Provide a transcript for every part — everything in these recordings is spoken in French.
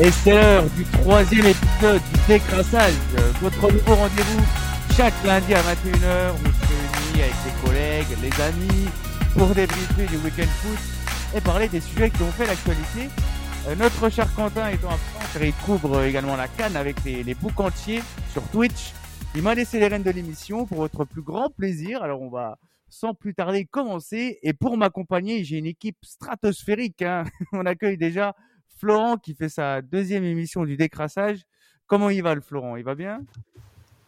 Et c'est l'heure du troisième épisode du décrassage, votre nouveau rendez-vous chaque lundi à 21h. On se réunit avec les collègues, les amis, pour débriefer du week-end foot et parler des sujets qui ont fait l'actualité. Euh, notre cher Quentin étant absent, il couvre également la canne avec les, les boucs entiers sur Twitch. Il m'a laissé les rênes de l'émission pour votre plus grand plaisir. Alors on va sans plus tarder commencer. Et pour m'accompagner, j'ai une équipe stratosphérique. Hein. On accueille déjà Florent qui fait sa deuxième émission du décrassage. Comment il va le Florent? Il va bien?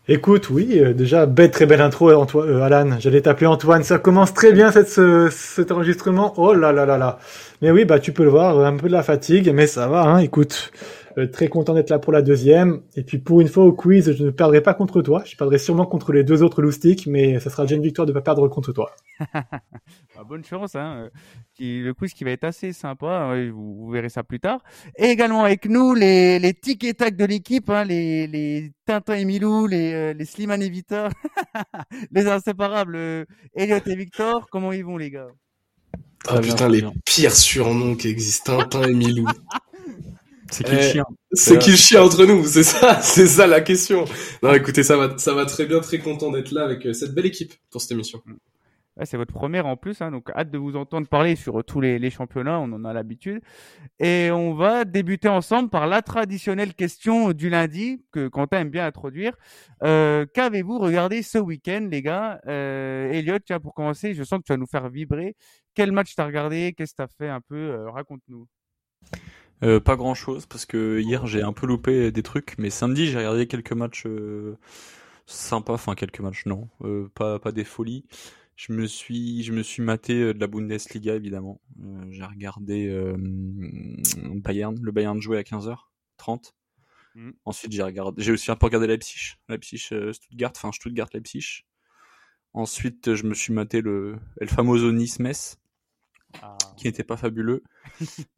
Écoute, oui, euh, déjà, belle, très belle intro, Antoine, euh, Alan. J'allais t'appeler Antoine. Ça commence très bien cet enregistrement. Oh là là là là. Mais oui, bah tu peux le voir, un peu de la fatigue, mais ça va. Hein, écoute, euh, très content d'être là pour la deuxième. Et puis pour une fois au quiz, je ne perdrai pas contre toi. Je perdrai sûrement contre les deux autres loustiques, mais ça sera déjà une victoire de ne pas perdre contre toi. Bah, bonne chance. Hein. Le quiz qui va être assez sympa. Hein, vous, verrez ça plus tard. Et également avec nous les, les tic et tac de l'équipe, hein, les, les Tintin et Milou, les, euh, les Slimane et Victor, les inséparables euh, Elliot et Victor. Comment ils vont les gars? Ah putain, les pires surnoms qui existent, Tintin et Milou. C'est qui le chien C'est qui le chien entre nous C'est ça, c'est ça la question. Non, écoutez, ça va, ça va très bien, très content d'être là avec euh, cette belle équipe pour cette émission. c'est votre première en plus, hein, donc hâte de vous entendre parler sur tous les, championnats, on en a l'habitude. Et on va débuter ensemble par la traditionnelle question du lundi que Quentin aime bien introduire. Euh, qu'avez-vous regardé ce week-end, les gars? Euh, Elliot, tiens, pour commencer, je sens que tu vas nous faire vibrer. Quel match t'as regardé? Qu'est-ce que t'as fait un peu? Euh, Raconte-nous. Euh, pas grand chose parce que hier j'ai un peu loupé des trucs, mais samedi j'ai regardé quelques matchs euh, sympas, enfin quelques matchs non, euh, pas pas des folies. Je me suis je me suis maté de la Bundesliga évidemment. j'ai regardé Bayern, le Bayern jouait à 15h30. Mm. Ensuite j'ai regardé, j'ai aussi un peu regardé Leipzig, Leipzig Stuttgart, enfin Stuttgart Leipzig. Ensuite je me suis maté le El Famoso Nice Metz ah. qui n'était pas fabuleux.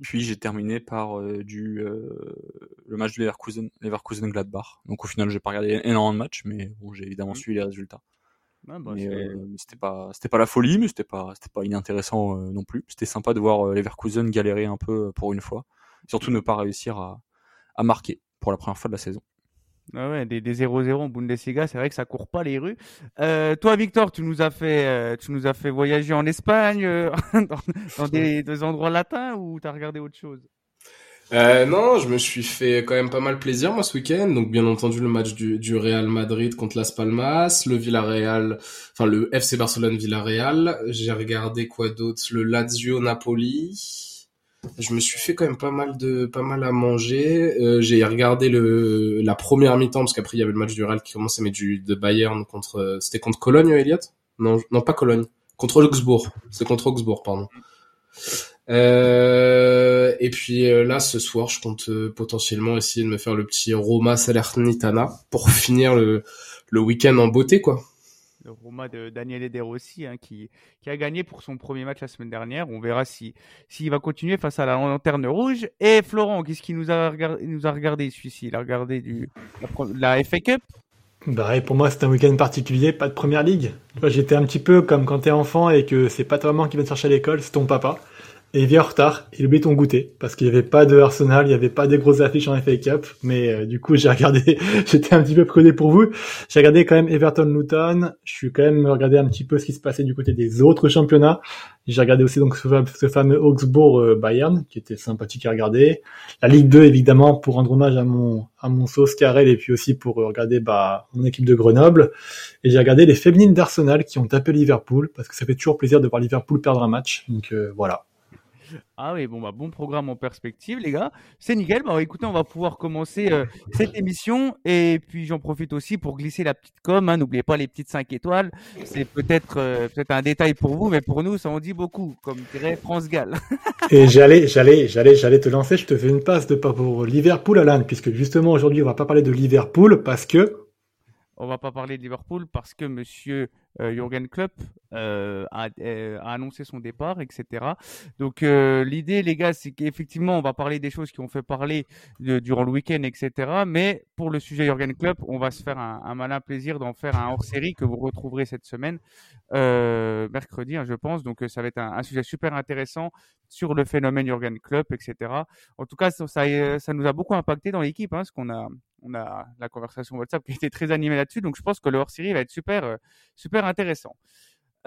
Puis j'ai terminé par euh, du euh, le match de Leverkusen, Leverkusen Gladbach. Donc au final, j'ai pas regardé énormément de matchs, mais bon, j'ai évidemment mmh. suivi les résultats. Ah, bah, euh, c'était pas c'était pas la folie, mais c'était pas c'était pas inintéressant non plus. C'était sympa de voir Leverkusen galérer un peu pour une fois, surtout ne pas réussir à, à marquer pour la première fois de la saison. Ah ouais, des, 0-0 en Bundesliga, c'est vrai que ça court pas les rues. Euh, toi, Victor, tu nous as fait, euh, tu nous as fait voyager en Espagne, euh, dans, des, endroits latins, ou t'as regardé autre chose? Non, je me suis fait quand même pas mal plaisir moi ce week-end. Donc bien entendu le match du, du Real Madrid contre Las Palmas, le Villarreal, enfin le FC Barcelone Villarreal. J'ai regardé quoi d'autre? Le Lazio Napoli. Je me suis fait quand même pas mal de pas mal à manger. Euh, j'ai regardé le la première mi-temps parce qu'après il y avait le match du Real qui commençait mais du de Bayern contre c'était contre Cologne Elliot Non non pas Cologne contre Augsbourg. C'est contre Augsbourg pardon. Euh, et puis euh, là ce soir je compte euh, potentiellement essayer de me faire le petit Roma Salernitana pour finir le le week-end en beauté quoi le Roma de Daniel De Rossi, hein, qui, a gagné pour son premier match la semaine dernière. On verra si s'il va continuer face à la lanterne rouge. Et Florent, qu'est-ce qu'il nous a regardé, regardé celui-ci? Il a regardé du, la, FA Cup? Bah, pour moi, c'est un week-end particulier, pas de première ligue. J'étais un petit peu comme quand t'es enfant et que c'est pas ta maman qui vient te chercher à l'école, c'est ton papa et il vient en retard, il oublie ton goûter, parce qu'il n'y avait pas de Arsenal, il n'y avait pas des grosses affiches en FA Cup, mais euh, du coup j'ai regardé, j'étais un petit peu prudé pour vous, j'ai regardé quand même Everton-Luton, je suis quand même regardé un petit peu ce qui se passait du côté des autres championnats, j'ai regardé aussi donc ce, fameux Augsbourg-Bayern, euh, qui était sympathique à regarder, la Ligue 2 évidemment pour rendre hommage à mon à mon sauce Carrel et puis aussi pour regarder bah, mon équipe de Grenoble, et j'ai regardé les féminines d'Arsenal qui ont tapé Liverpool, parce que ça fait toujours plaisir de voir Liverpool perdre un match, donc euh, voilà. Ah oui, bon, bah, bon programme en perspective, les gars. C'est nickel. Bah, écoutez, on va pouvoir commencer euh, cette émission. Et puis, j'en profite aussi pour glisser la petite com. Hein. N'oubliez pas les petites 5 étoiles. C'est peut-être euh, peut-être un détail pour vous, mais pour nous, ça en dit beaucoup, comme dirait France Gall. et j'allais, j'allais, j'allais, j'allais te lancer. Je te fais une passe de pas pour Liverpool, Alan, puisque justement, aujourd'hui, on va pas parler de Liverpool parce que on va pas parler de Liverpool parce que Monsieur euh, Jürgen Klopp euh, a, euh, a, annoncé son départ, etc. Donc euh, l'idée, les gars, c'est qu'effectivement, on va parler des choses qui ont fait parler durant le week-end, etc. Mais pour le sujet Jürgen Klopp, on va se faire un, malin plaisir d'en faire un hors-série que vous retrouverez cette semaine, mercredi, hein, je pense. Donc ça va être un, sujet super intéressant sur le phénomène Jürgen Klopp, etc. En tout cas, ça, nous a beaucoup impacté dans l'équipe, hein, parce qu'on a on a la conversation WhatsApp qui était très animée là-dessus. Donc je pense que le hors-série va être super, super intéressant.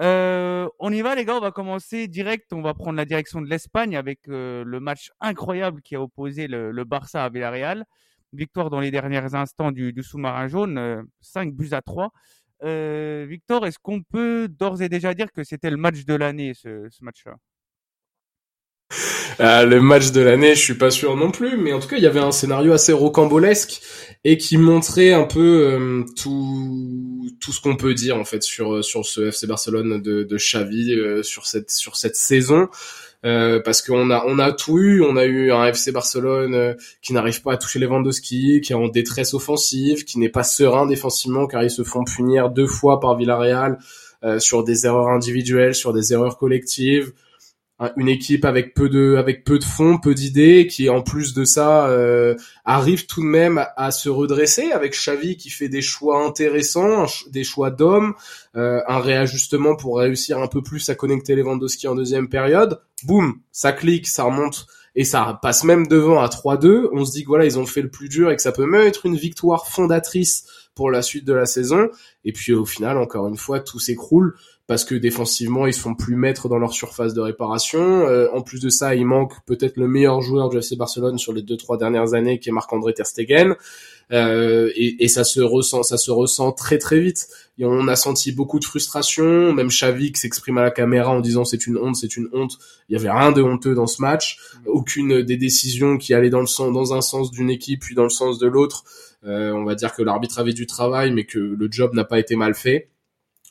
Euh, on y va les gars, on va commencer direct. On va prendre la direction de l'Espagne avec euh, le match incroyable qui a opposé le, Barça à Villarreal. Victoire dans les derniers instants du, sous-marin jaune, euh, 5 buts à 3. Euh, Victor, est-ce qu'on peut d'ores et déjà dire que c'était le match de l'année, ce match-là? Euh, le match de l'année, je suis pas sûr non plus, mais en tout cas, il y avait un scénario assez rocambolesque et qui montrait un peu euh, tout tout ce qu'on peut dire en fait sur sur ce FC Barcelone de, de Xavi euh, sur cette sur cette saison. Euh, parce qu'on a on a tout eu, on a eu un FC Barcelone euh, qui n'arrive pas à toucher les ventes de ski, qui est en détresse offensive, qui n'est pas serein défensivement car ils se font punir deux fois par Villarreal sur des erreurs individuelles, sur des erreurs collectives une équipe avec peu de avec peu de fonds, peu d'idées, qui en plus de ça euh, arrive tout de même à, se redresser avec Xavi qui fait des choix intéressants, des choix d'hommes, euh, un réajustement pour réussir un peu plus à connecter les Lewandowski en deuxième période. Boum, ça clique, ça remonte et ça passe même devant à 3-2. On se dit que voilà, ils ont fait le plus dur et que ça peut même être une victoire fondatrice pour la suite de la saison. Et puis au final, encore une fois, tout s'écroule parce que défensivement ils se font plus maîtres dans leur surface de réparation. Euh, en plus de ça, il manque peut-être le meilleur joueur du FC Barcelone sur les deux trois dernières années, qui est Marc-André ter Stegen, euh, et, ça se ressent, ça se ressent très très vite. On a senti beaucoup de frustration, même Xavi qui s'exprime à la caméra en disant c'est une honte, c'est une honte. Il y avait rien de honteux dans ce match, aucune des décisions qui allaient dans un sens d'une équipe puis dans le sens de l'autre. Euh, on va dire que l'arbitre avait du travail, mais que le job n'a pas été mal fait.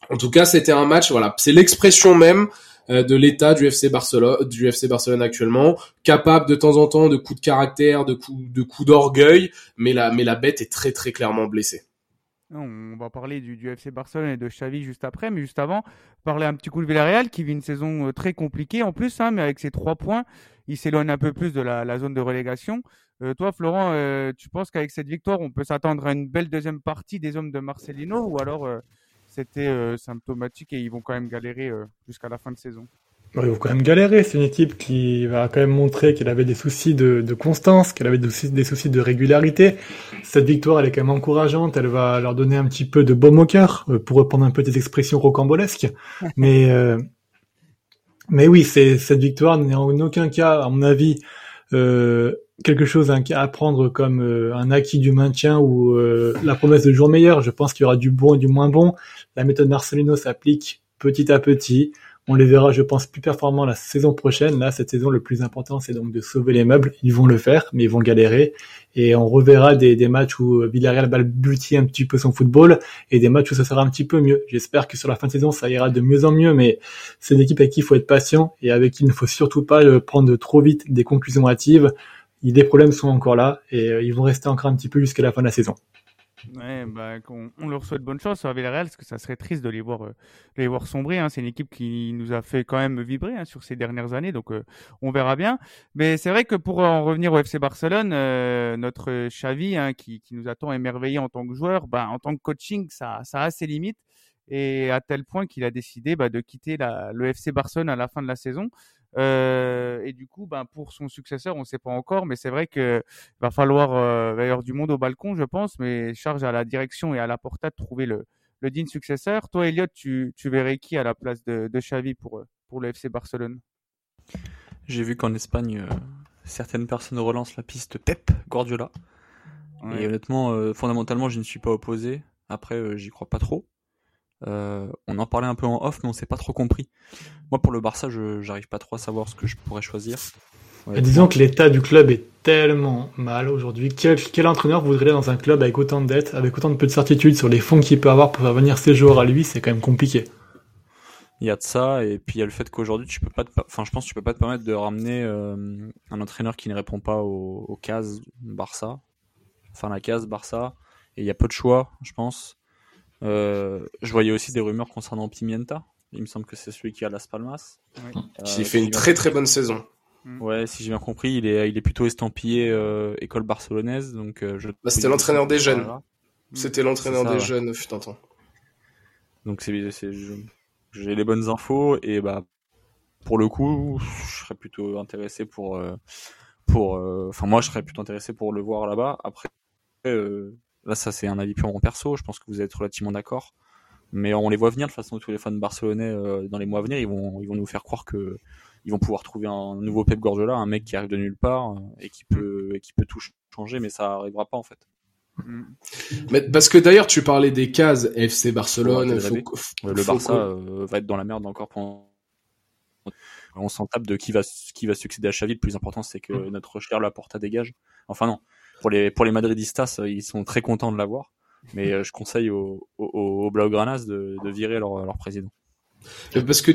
En tout cas, c'était un match, voilà, c'est l'expression même euh, de l'état du FC Barcelone, actuellement, capable de temps en temps de coups de caractère, de coups de coups d'orgueil, mais la mais la bête est très très clairement blessée. On va parler du, FC Barcelone et de Xavi juste après, mais juste avant, parler un petit coup de Villarreal qui vit une saison euh, très compliquée en plus, hein, mais avec ses trois points, il s'éloigne un peu plus de la, zone de relégation. Euh, toi, Florent, tu penses qu'avec cette victoire, on peut s'attendre à une belle deuxième partie des hommes de Marcelino ou alors c'était euh, symptomatique et ils vont quand même galérer euh, jusqu'à la fin de saison. ils vont quand même galérer. C'est une équipe qui va quand même montrer qu'elle avait des soucis de, de constance, qu'elle avait des soucis, des soucis, de régularité. Cette victoire, elle est quand même encourageante. Elle va leur donner un petit peu de baume au cœur, euh, pour reprendre un peu des expressions rocambolesques. mais, euh, mais oui, c'est cette victoire n'est en aucun cas, à mon avis, euh, quelque chose à prendre comme euh, un acquis du maintien ou euh, la promesse de jour meilleur. Je pense qu'il y aura du bon et du moins bon. La méthode Marcelino s'applique petit à petit. On les verra, je pense, plus performants la saison prochaine. Là, cette saison, le plus important, c'est donc de sauver les meubles. Ils vont le faire, mais ils vont galérer. Et on reverra des, matchs où Villarreal balbutie un petit peu son football et des matchs où ça sera un petit peu mieux. J'espère que sur la fin de saison, ça ira de mieux en mieux, mais c'est une équipe avec qui il faut être patient et avec qui il ne faut surtout pas prendre trop vite des conclusions hâtives des problèmes sont encore là et euh, ils vont rester encore un petit peu jusqu'à la fin de la saison. Ouais, bah, on, leur souhaite bonne chance sur Villarreal parce que ça serait triste de les voir, euh, les voir sombrer. Hein. C'est une équipe qui nous a fait quand même vibrer hein, sur ces dernières années, donc euh, on verra bien. Mais c'est vrai que pour en revenir au FC Barcelone, euh, notre Xavi hein, qui, qui, nous a tant émerveillé en tant que joueur, bah, en tant que coaching, ça, ça a ses limites et à tel point qu'il a décidé bah, de quitter le FC Barcelone à la fin de la saison. Euh, et du coup, ben, pour son successeur, on ne sait pas encore, mais c'est vrai qu'il va falloir euh, d'ailleurs du monde au balcon, je pense, mais charge à la direction et à la porta de trouver le, le digne successeur. Toi, Elliot, tu, tu verrais qui à la place de, de Xavi pour, pour le FC Barcelone? J'ai vu qu'en Espagne, euh, certaines personnes relancent la piste Pep Guardiola. Ouais. Et honnêtement, euh, fondamentalement, je ne suis pas opposé. Après, euh, j'y crois pas trop. Euh, on en parlait un peu en off, mais on s'est pas trop compris. Moi, pour le Barça, je j'arrive pas trop à savoir ce que je pourrais choisir. Ouais, disons que l'état du club est tellement mal aujourd'hui. Quel, quel, entraîneur voudrait aller dans un club avec autant de dettes, avec autant de peu de certitude sur les fonds qu'il peut avoir pour faire venir ses joueurs à lui? C'est quand même compliqué. Il y a de ça, et puis il y a le fait qu'aujourd'hui, tu peux pas, te, enfin, je pense que tu peux pas te permettre de ramener euh, un entraîneur qui ne répond pas aux, aux cases Barça, enfin la case Barça, et il y a peu de choix, je pense. Euh, je voyais aussi des rumeurs concernant Pimienta. Il me semble que c'est celui qui a Las Palmas. Oui. Euh, qui fait une très très bonne saison. Mm. Ouais, si j'ai bien compris, il est, il est plutôt estampillé euh, école barcelonaise. Donc, euh, je bah, c'était l'entraîneur des jeunes. C'était l'entraîneur des jeunes, fut un temps. Donc c'est, j'ai les bonnes infos et bah pour le coup, je serais plutôt intéressé pour pour. Enfin moi, je serais plutôt intéressé pour le voir là-bas. Après, là, ça c'est un avis purement perso. Je pense que vous êtes relativement d'accord. Mais on les voit venir de toute façon tous les fans barcelonais dans les mois à venir. Ils vont ils vont nous faire croire que ils vont pouvoir trouver un nouveau Pep Guardiola, un mec qui arrive de nulle part euh, et qui peut, et qui peut tout changer, mais ça arrivera pas en fait. Mm. Mais parce que d'ailleurs tu parlais des cases FC Barcelone, le Barça euh, va être dans la merde encore pendant. On s'en tape de qui va qui va succéder à Xavi. Le plus important c'est que mm. notre cher Laporta dégage. Enfin non, pour les pour les Madridistas ils sont très contents de l'avoir, mais euh, je conseille aux, aux, Blaugranas de, de virer leur, leur président. Parce que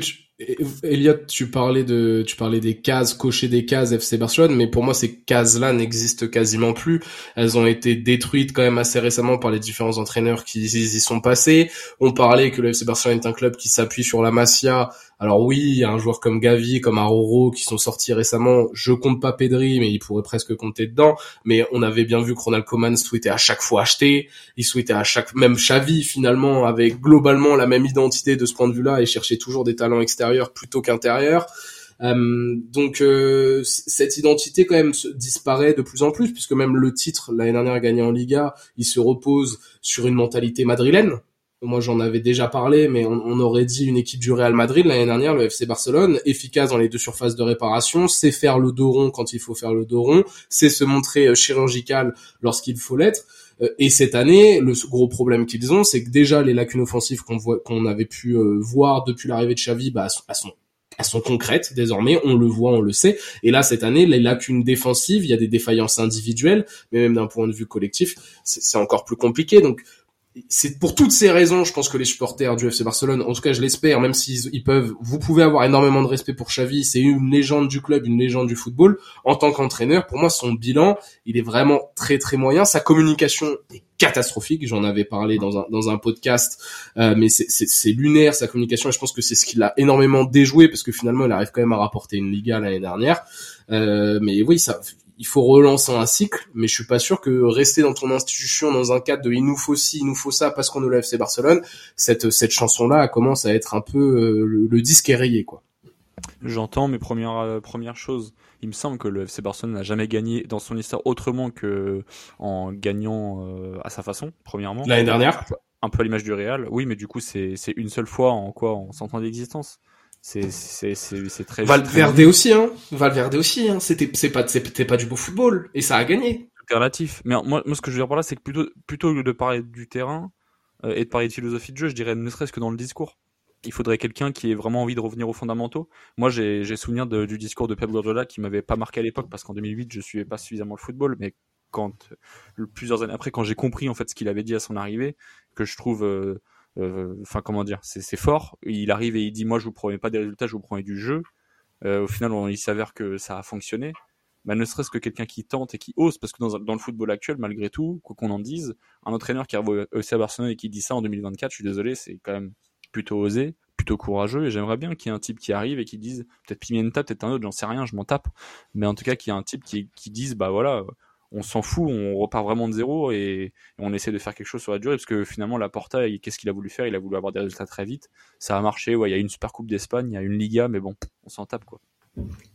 Elliot, tu parlais de, tu parlais des cases, cocher des cases FC Barcelone, mais pour moi ces cases-là n'existent quasiment plus. Elles ont été détruites quand même assez récemment par les différents entraîneurs qui y sont passés. On parlait que le FC Barcelone est un club qui s'appuie sur la Masia alors oui, il y a un joueur comme Gavi, comme Aroro qui sont sortis récemment. Je compte pas Pedri, mais il pourrait presque compter dedans. Mais on avait bien vu que Ronald Koeman souhaitait à chaque fois acheter. Il souhaitait à chaque, même Xavi finalement avait globalement la même identité de ce point de vue-là et cherchait toujours des talents extérieurs plutôt qu'intérieurs. Euh, donc euh, cette identité quand même disparaît de plus en plus puisque même le titre l'année dernière gagné en Liga, il se repose sur une mentalité madrilène moi j'en avais déjà parlé, mais on, aurait dit une équipe du Real Madrid l'année dernière, le FC Barcelone, efficace dans les deux surfaces de réparation, c'est faire le dos rond quand il faut faire le dos rond, c'est se montrer euh, chirurgical lorsqu'il faut l'être. Euh, et cette année, le gros problème qu'ils ont, c'est que déjà les lacunes offensives qu'on voit, qu'on avait pu euh, voir depuis l'arrivée de Xavi, bah, elles sont, elles sont concrètes désormais, on le voit, on le sait. Et là, cette année, les lacunes défensives, il y a des défaillances individuelles, mais même d'un point de vue collectif, c'est encore plus compliqué. Donc, c'est pour toutes ces raisons, je pense que les supporters du FC Barcelone, en tout cas je l'espère, même s'ils ils peuvent, vous pouvez avoir énormément de respect pour Xavi, c'est une légende du club, une légende du football. En tant qu'entraîneur, pour moi, son bilan, il est vraiment très très moyen. Sa communication est catastrophique. J'en avais parlé dans un dans un podcast, euh, mais c'est lunaire sa communication. Et je pense que c'est ce qui l'a énormément déjoué parce que finalement, il arrive quand même à rapporter une Liga l'année dernière. Euh, mais oui, ça, il faut relancer un cycle, mais je suis pas sûr que rester dans ton institution dans un cadre de il nous faut ci, il nous faut ça parce qu'on est le FC Barcelone, cette cette chanson là commence à être un peu euh, le, disque est rayé quoi. J'entends mes premières euh, premières choses. Il me semble que le FC Barcelone n'a jamais gagné dans son histoire autrement que en gagnant euh, à sa façon, premièrement. L'année dernière. Un peu à l'image du Real. Oui, mais du coup c'est c'est une seule fois en quoi en 100 ans d'existence c'est c'est c'est très Valverde aussi hein. Valverde aussi hein. C'était c'est pas c'était pas du beau football. Et ça a gagné. Relatif mais moi moi ce que je veux dire par là c'est que plutôt plutôt que de parler du terrain euh, et de parler de philosophie de jeu je dirais ne serait-ce que dans le discours. Il faudrait quelqu'un qui ait vraiment envie de revenir aux fondamentaux. Moi j'ai j'ai souvenir du discours de Pep Guardiola qui m'avait pas marqué à l'époque parce qu'en 2008 je suivais pas suffisamment le football. Mais quand plusieurs années après quand j'ai compris en fait ce qu'il avait dit à son arrivée que je trouve euh, enfin comment dire, c'est fort. Il arrive et il dit moi je vous promets pas des résultats, je vous promets du jeu. Euh, au final, on, il s'avère que ça a fonctionné. Mais ne serait-ce que quelqu'un qui tente et qui ose, parce que dans, le football actuel, malgré tout, quoi qu'on en dise, un entraîneur qui arrive au EC à Barcelone et qui dit ça en 2024, je suis désolé, c'est quand même plutôt osé, plutôt courageux, et j'aimerais bien qu'il y ait un type qui arrive et qui dise, peut-être Pimienta, peut-être un autre, j'en sais rien, je m'en tape, mais en tout cas qu'il y ait un type qui, qui dise, bah voilà, on s'en fout, on repart vraiment de zéro et, on essaie de faire quelque chose sur la durée parce que finalement la Porta, qu'est-ce qu'il a voulu faire? Il a voulu avoir des résultats très vite. Ça a marché, ouais, il y a une Super Coupe d'Espagne, il y a une Liga, mais bon, on s'en tape quoi.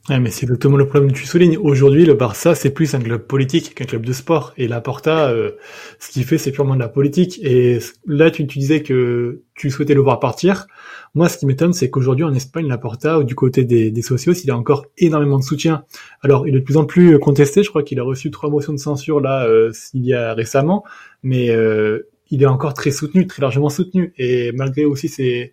Ouais, mais c'est exactement le problème que tu soulignes. Aujourd'hui, le Barça, c'est plus un club politique qu'un club de sport. Et la Porta, euh, ce qu'il fait, c'est purement de la politique. Et là, tu, disais que tu souhaitais le voir partir. Moi, ce qui m'étonne, c'est qu'aujourd'hui, en Espagne, la Porta, du côté des, des sociaux, il a encore énormément de soutien. Alors, il est de plus en plus contesté. Je crois qu'il a reçu trois motions de censure, là, euh, il y a récemment. Mais euh, il est encore très soutenu, très largement soutenu. Et malgré aussi ses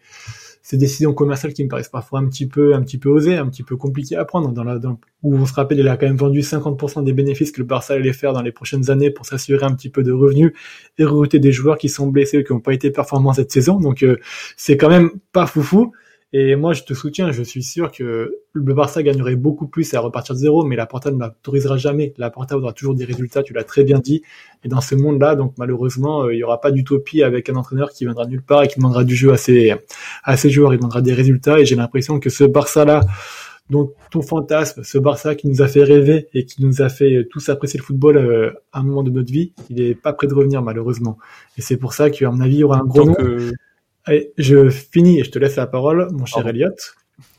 ces décisions commerciales qui me paraissent parfois un petit peu, un petit peu osées, un petit peu compliquées à prendre. Dans la, dans, où on se rappelle, il a quand même vendu 50% des bénéfices que le Barça allait faire dans les prochaines années pour s'assurer un petit peu de revenus et recruter des joueurs qui sont blessés ou qui n'ont pas été performants cette saison. Donc euh, c'est quand même pas foufou. Et moi, je te soutiens. Je suis sûr que le Barça gagnerait beaucoup plus à repartir de zéro, mais la Porta ne l'autorisera jamais. La Porta aura toujours des résultats. Tu l'as très bien dit. Et dans ce monde-là, donc malheureusement, euh, il y aura pas d'utopie avec un entraîneur qui viendra nulle part et qui demandera du jeu à ses à ses joueurs. Il demandera des résultats. Et j'ai l'impression que ce Barça-là donc ton fantasme, ce Barça qui nous a fait rêver et qui nous a fait tous apprécier le football euh, à un moment de notre vie, il est pas prêt de revenir malheureusement. Et c'est pour ça qu'à mon avis, il y aura un gros nom. Allez, je finis et je te laisse la parole, mon cher Elliot.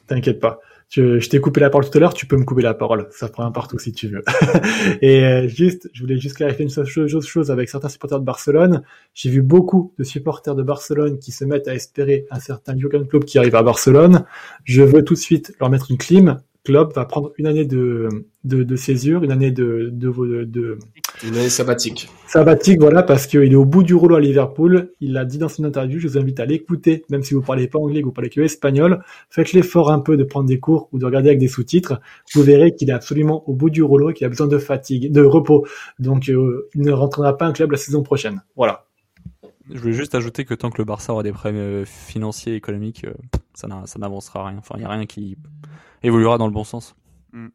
T'inquiète pas. Je, je t'ai coupé la parole tout à l'heure, tu peux me couper la parole. Ça prend un partout si tu veux. et euh, juste, je voulais juste clarifier une chose, chose avec certains supporters de Barcelone. J'ai vu beaucoup de supporters de Barcelone qui se mettent à espérer un certain Jurgen Klopp qui arrive à Barcelone. Je veux tout de suite leur mettre une clim. Klopp va prendre une année de, de, de césure, une année de, de, de, une année sabbatique. Sabbatique, voilà, parce qu'il est au bout du rouleau à Liverpool. Il l'a dit dans son interview. Je vous invite à l'écouter, même si vous parlez pas anglais, que vous parlez que espagnol. Faites l'effort un peu de prendre des cours ou de regarder avec des sous-titres. Vous verrez qu'il est absolument au bout du rouleau et qu'il a besoin de fatigue, de repos. Donc, euh, il ne rentrera pas un club la saison prochaine. Voilà. Je voulais juste ajouter que tant que le Barça aura des problèmes euh, financiers, économiques, euh, ça n'avancera rien. Enfin, il n'y a rien qui évoluera dans le bon sens. Mm.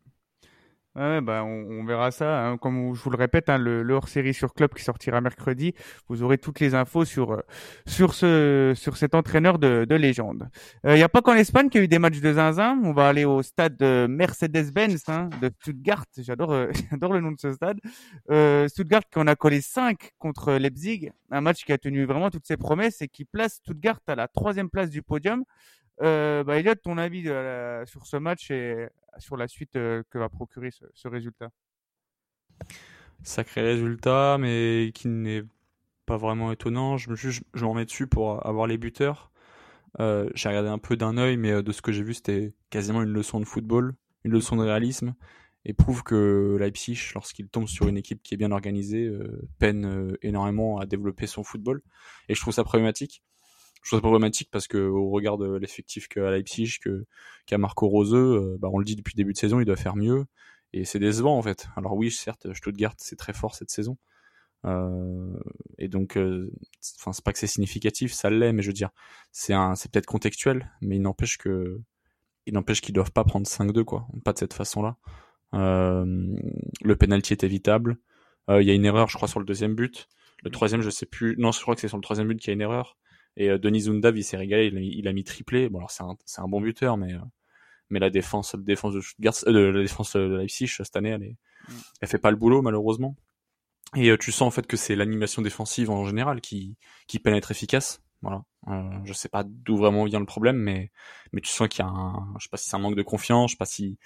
Bah, on, verra ça. Hein. Comme je vous le répète, hein, le, hors-série sur Club qui sortira mercredi, vous aurez toutes les infos sur euh, sur ce sur cet entraîneur de, de légende. Il euh, n'y a pas qu'en Espagne qu'il y a eu des matchs de zinzin. On va aller au stade de Mercedes-Benz hein, de Stuttgart. J'adore euh, j'adore le nom de ce stade. Stuttgart qui en a collé 5 contre Leipzig, un match qui a tenu vraiment toutes ses promesses et qui place Stuttgart à la troisième place du podium. Euh, bah, Elliot, ton avis sur ce match et sur la suite euh, que va procurer ce, résultat? Sacré résultat, mais qui n'est pas vraiment étonnant. Je me, je, je remets dessus pour avoir les buteurs. Euh, j'ai regardé un peu d'un œil, mais euh, de ce que j'ai vu, c'était quasiment une leçon de football, une leçon de réalisme, et prouve que Leipzig, lorsqu'il tombe sur une équipe qui est bien organisée, peine énormément à développer son football. Et je trouve ça problématique je trouve problématique parce que au regard de l'effectif qu'a Leipzig, que qu'a Marco Rose, euh, bah on le dit depuis le début de saison, il doit faire mieux et c'est décevant en fait. Alors oui, certes, Stuttgart c'est très fort cette saison. Euh, et donc, euh, enfin, c'est pas que c'est significatif, ça l'est, mais je veux dire, c'est un, c'est peut-être contextuel, mais il n'empêche que, il n'empêche qu'ils doivent pas prendre 5-2 quoi, pas de cette façon-là. Euh, le penalty est évitable. Il y a une erreur, je crois, sur le deuxième but. Le troisième, je sais plus. Non, je crois que c'est sur le troisième but qu'il y a une erreur. Et euh, Denis Zundav, il s'est régalé, il a, mis triplé. Bon, alors c'est un, c'est un bon buteur, mais euh, mais la défense, la défense de Stuttgart, euh, la défense de Leipzig cette année, elle, est, mm. elle fait pas le boulot malheureusement. Et tu sens en fait que c'est l'animation défensive en général qui qui peine à être efficace. Voilà. Euh, je sais pas d'où vraiment vient le problème, mais mais tu sens qu'il y a un, je sais pas si c'est un manque de confiance, je sais pas si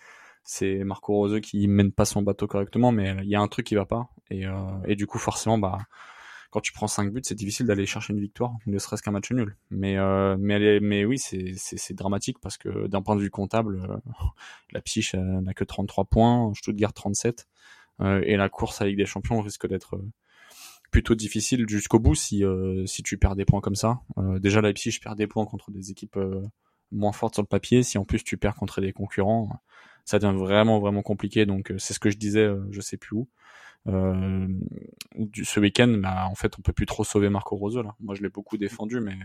c'est Marco Rose qui mène pas son bateau correctement, mais il y a un truc qui va pas. Et, euh, et du coup, forcément, bah, quand tu prends 5 buts, c'est difficile d'aller chercher une victoire, ne serait-ce qu'un match nul. Mais euh, mais mais oui, c'est dramatique parce que d'un point de vue comptable, euh, la Psyche n'a que 33 points, Stuttgart 37 euh, et la course à Ligue des Champions risque d'être euh, plutôt difficile jusqu'au bout si si tu perds des points comme ça. déjà la Psyche perd des points contre des équipes moins fortes sur le papier, si en plus tu perds contre des concurrents, ça devient vraiment vraiment compliqué. Donc c'est ce que je disais, je sais plus où. Euh, du, ce week-end, bah, en fait, on peut plus trop sauver Marco Rose. Là. Moi, je l'ai beaucoup défendu, mais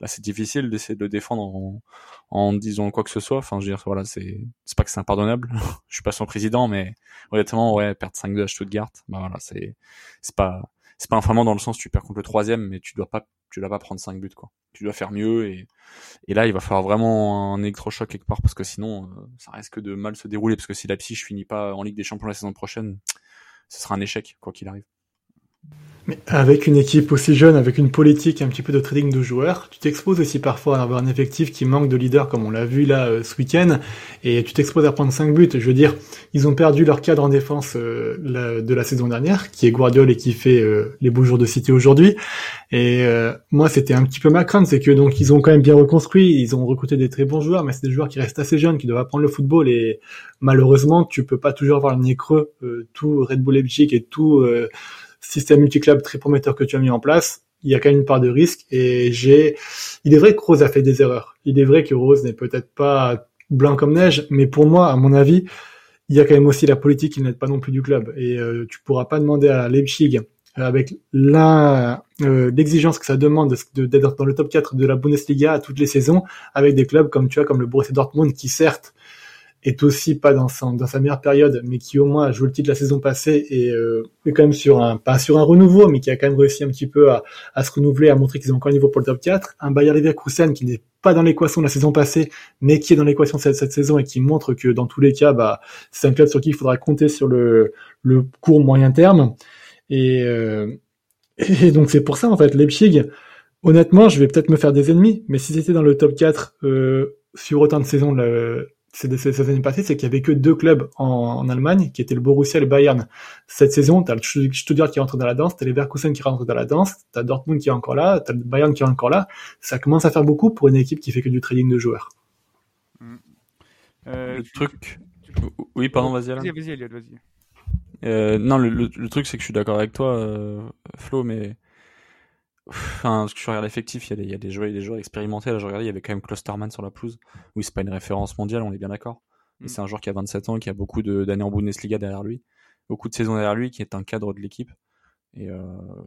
là, c'est difficile d'essayer de le défendre en, en disant quoi que ce soit. Enfin, je veux dire, voilà, c'est, pas que c'est impardonnable. je suis pas son président, mais honnêtement, ouais, perdre 5-2 à Stuttgart, bah voilà, c'est, c'est pas, c'est pas infamant dans le sens tu perds contre le troisième, mais tu dois pas, tu dois pas prendre 5 buts, quoi. Tu dois faire mieux et, et là, il va falloir vraiment un électrochoc quelque part parce que sinon, euh, ça risque de mal se dérouler parce que si la psy je finis pas en Ligue des Champions la saison prochaine, ce sera un échec, quoi qu'il arrive. Mais avec une équipe aussi jeune, avec une politique un petit peu de trading de joueurs, tu t'exposes aussi parfois à avoir un effectif qui manque de leader, comme on l'a vu là euh, ce week-end, et tu t'exposes à prendre 5 buts. Je veux dire, ils ont perdu leur cadre en défense euh, de la saison dernière, qui est Guardiola et qui fait euh, les beaux jours de City aujourd'hui. Et moi, c'était un petit peu ma crainte, c'est que donc ils ont quand même bien reconstruit, ils ont recruté des très bons joueurs, mais c'est des joueurs qui restent assez jeunes, qui doivent apprendre le football, et malheureusement, tu peux pas toujours avoir le nez creux. tout Red Bull Leipzig et tout système multi-club très prometteur que tu as mis en place, il y a quand même une part de risque et j'ai, il est vrai que Rose a fait des erreurs. Il est vrai que Rose n'est peut-être pas blanc comme neige, mais pour moi, à mon avis, il y a quand même aussi la politique qui n'aide pas non plus du club et euh, tu pourras pas demander à Leipzig avec la euh, l'exigence que ça demande d'être dans le top 4 de la Bundesliga à toutes les saisons, avec des clubs comme tu vois comme le Borussia Dortmund qui certes est aussi pas dans sa, dans sa meilleure période, mais qui au moins a joué le titre la saison passée et euh, est quand même sur un pas sur un renouveau, mais qui a quand même réussi un petit peu à, à se renouveler, à montrer qu'ils ont encore un niveau pour le top 4. Un Bayer Leverkusen qui n'est pas dans l'équation de la saison passée, mais qui est dans l'équation cette, cette saison et qui montre que dans tous les cas, bah, c'est un club sur qui il faudra compter sur le, le court moyen terme. Et, euh, et donc c'est pour ça en fait Leipzig. Honnêtement, je vais peut-être me faire des ennemis, mais si c'était dans le top 4 euh, sur autant de saisons le, ces, ces, années passées, c'est qu'il y avait que deux clubs en, en, Allemagne, qui étaient le Borussia et le Bayern. Cette saison, t'as le Stuttgart qui rentre dans la danse, t'as les Leverkusen qui rentrent dans la danse, t'as Dortmund qui est encore là, t'as le Bayern qui est encore là. Ça commence à faire beaucoup pour une équipe qui fait que du trading de joueurs. Mm. Euh, le truc. Oui, pardon, vas-y, Alain. Vas-y, vas-y, vas-y. Euh, non, le, le, le, truc, c'est que je suis d'accord avec toi, euh, Flo, mais Enfin, parce que je regarde l'effectif, il y, a des, il y a des joueurs, des joueurs expérimentés. Là, je regardais, il y avait quand même Klosterman sur la pelouse. Oui, c'est pas une référence mondiale, on est bien d'accord. Mais mm. c'est un joueur qui a 27 ans, qui a beaucoup d'années en Bundesliga derrière lui, beaucoup de saisons derrière lui, qui est un cadre de l'équipe. Et, euh,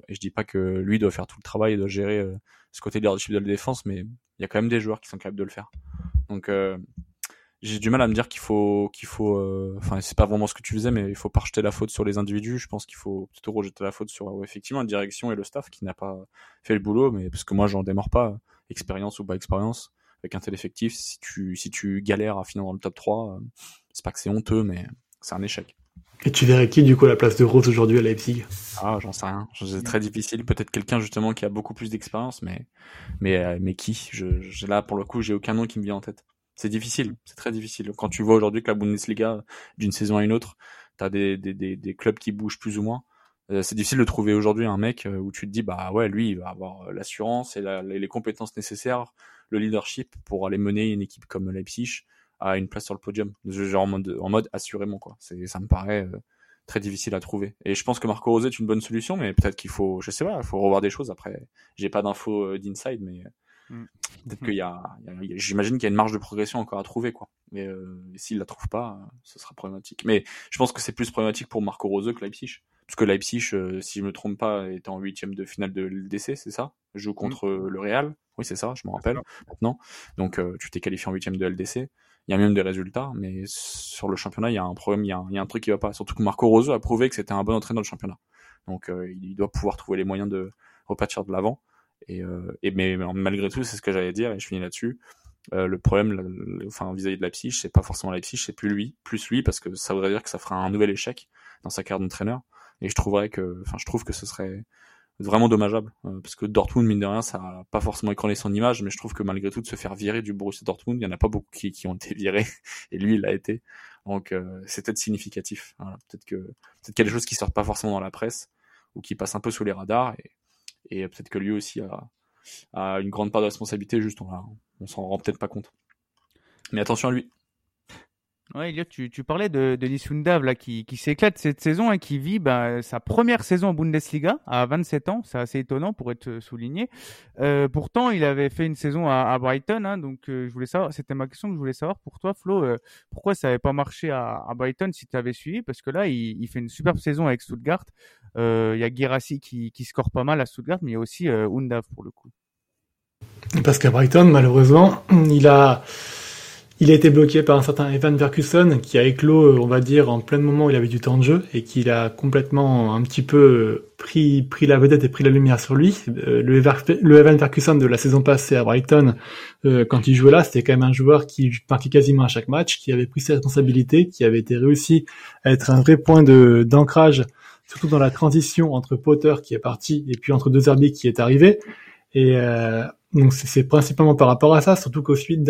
et, je dis pas que lui doit faire tout le travail et doit gérer euh, ce côté de leadership de la défense, mais il y a quand même des joueurs qui sont capables de le faire. Donc, euh, j'ai du mal à me dire qu'il faut qu'il faut euh, enfin c'est pas vraiment ce que tu faisais mais il faut pas rejeter la faute sur les individus. Je pense qu'il faut plutôt rejeter la faute sur ouais, effectivement la direction et le staff qui n'a pas fait le boulot mais parce que moi j'en démords pas. Expérience ou pas expérience avec un tel effectif si tu si tu galères à finir dans le top 3 euh, c'est pas que c'est honteux mais c'est un échec. Et tu verrais qui du coup à la place de Rose aujourd'hui à Leipzig? Ah, j'en sais rien. C'est très difficile. Peut-être quelqu'un justement qui a beaucoup plus d'expérience, mais mais euh, mais qui? Je, je, Là pour le coup, j'ai aucun nom qui me vient en tête c'est difficile, c'est très difficile. Quand tu vois aujourd'hui que la Bundesliga, d'une saison à une autre, tu as des, des, des, des, clubs qui bougent plus ou moins, euh, c'est difficile de trouver aujourd'hui un mec euh, où tu te dis, bah ouais, lui, il va avoir euh, l'assurance et les compétences nécessaires, le leadership pour aller mener une équipe comme Leipzig à une place sur le podium. Genre en mode, en mode assurément, quoi. Ça me paraît très difficile à trouver. Et je pense que Marco Rosé est une bonne solution, mais peut-être qu'il faut, je sais pas, il faut revoir des choses après. J'ai pas d'infos d'inside, mais Mm. Peut-être qu'il y a, j'imagine qu'il y a une marge de progression encore à trouver, quoi. Mais euh, s'il la trouve pas, ce sera problématique. Mais je pense que c'est plus problématique pour Marco Rose que Leipzig, parce que Leipzig, euh, si je me trompe pas, est en huitième de finale de l'LDC, c'est ça? Joue contre mm. le Real. Oui, c'est ça, je me rappelle maintenant. Donc euh, tu t'es qualifié en huitième de LDC. Il y a même des résultats, mais sur le championnat, il y a un problème, il y a un, il y a un truc qui va pas. Surtout que Marco Rose a prouvé que c'était un bon entraîneur le championnat. Donc il doit pouvoir trouver les moyens de repartir de l'avant. Et, euh, et mais malgré tout, c'est ce que j'allais dire, et je finis là-dessus. Euh, le problème, enfin vis-à-vis de la psy, c'est pas forcément la psy, c'est plus lui, plus lui, parce que ça voudrait dire que ça ferait un nouvel échec dans sa carrière d'entraîneur. Et je trouverais que, enfin, je trouve que ce serait vraiment dommageable, euh, parce que Dortmund, mine de rien, ça a pas forcément écrané son image, mais je trouve que malgré tout, de se faire virer du Borussia Dortmund, il y en a pas beaucoup qui, qui ont été virés, et lui, il l'a été. Donc, euh, c'est peut-être significatif. Voilà. Peut-être que, peut-être a des choses qui sortent pas forcément dans la presse, ou qui passent un peu sous les radars, et et peut-être que lui aussi a, une grande part de responsabilité, juste on s'en rend peut-être pas compte. Mais attention à lui. Ouais, Elliot, tu, tu parlais de, de Nissundav là qui, qui s'éclate cette saison et qui vit bah, sa première saison en Bundesliga à 27 ans. C'est assez étonnant pour être souligné. Euh, pourtant, il avait fait une saison à, à Brighton, hein, donc euh, je voulais savoir. C'était ma question que je voulais savoir pour toi, Flo. Euh, pourquoi ça n'avait pas marché à, à Brighton si tu avais suivi? Parce que là, il, il, fait une superbe saison avec Stuttgart. Euh, il y a Girassi qui, qui score pas mal à Stuttgart, mais il y a aussi Undav pour le coup. Parce qu'à Brighton, malheureusement, il a il a été bloqué par un certain Evan Verkusen qui a éclos, euh, on va dire, en plein moment où il avait du temps de jeu et qu'il a complètement un petit peu euh, pris, pris la vedette et pris la lumière sur lui. Euh, le, Evan Verkusen de la saison passée à Brighton, quand il jouait là, c'était quand même un joueur qui marquait quasiment à chaque match, qui avait pris ses responsabilités, qui avait été réussi à être un vrai point de d'ancrage, surtout dans la transition entre Potter qui est parti et puis entre deux Herbie qui est arrivé. Et donc c'est principalement par rapport à ça, surtout qu'au suite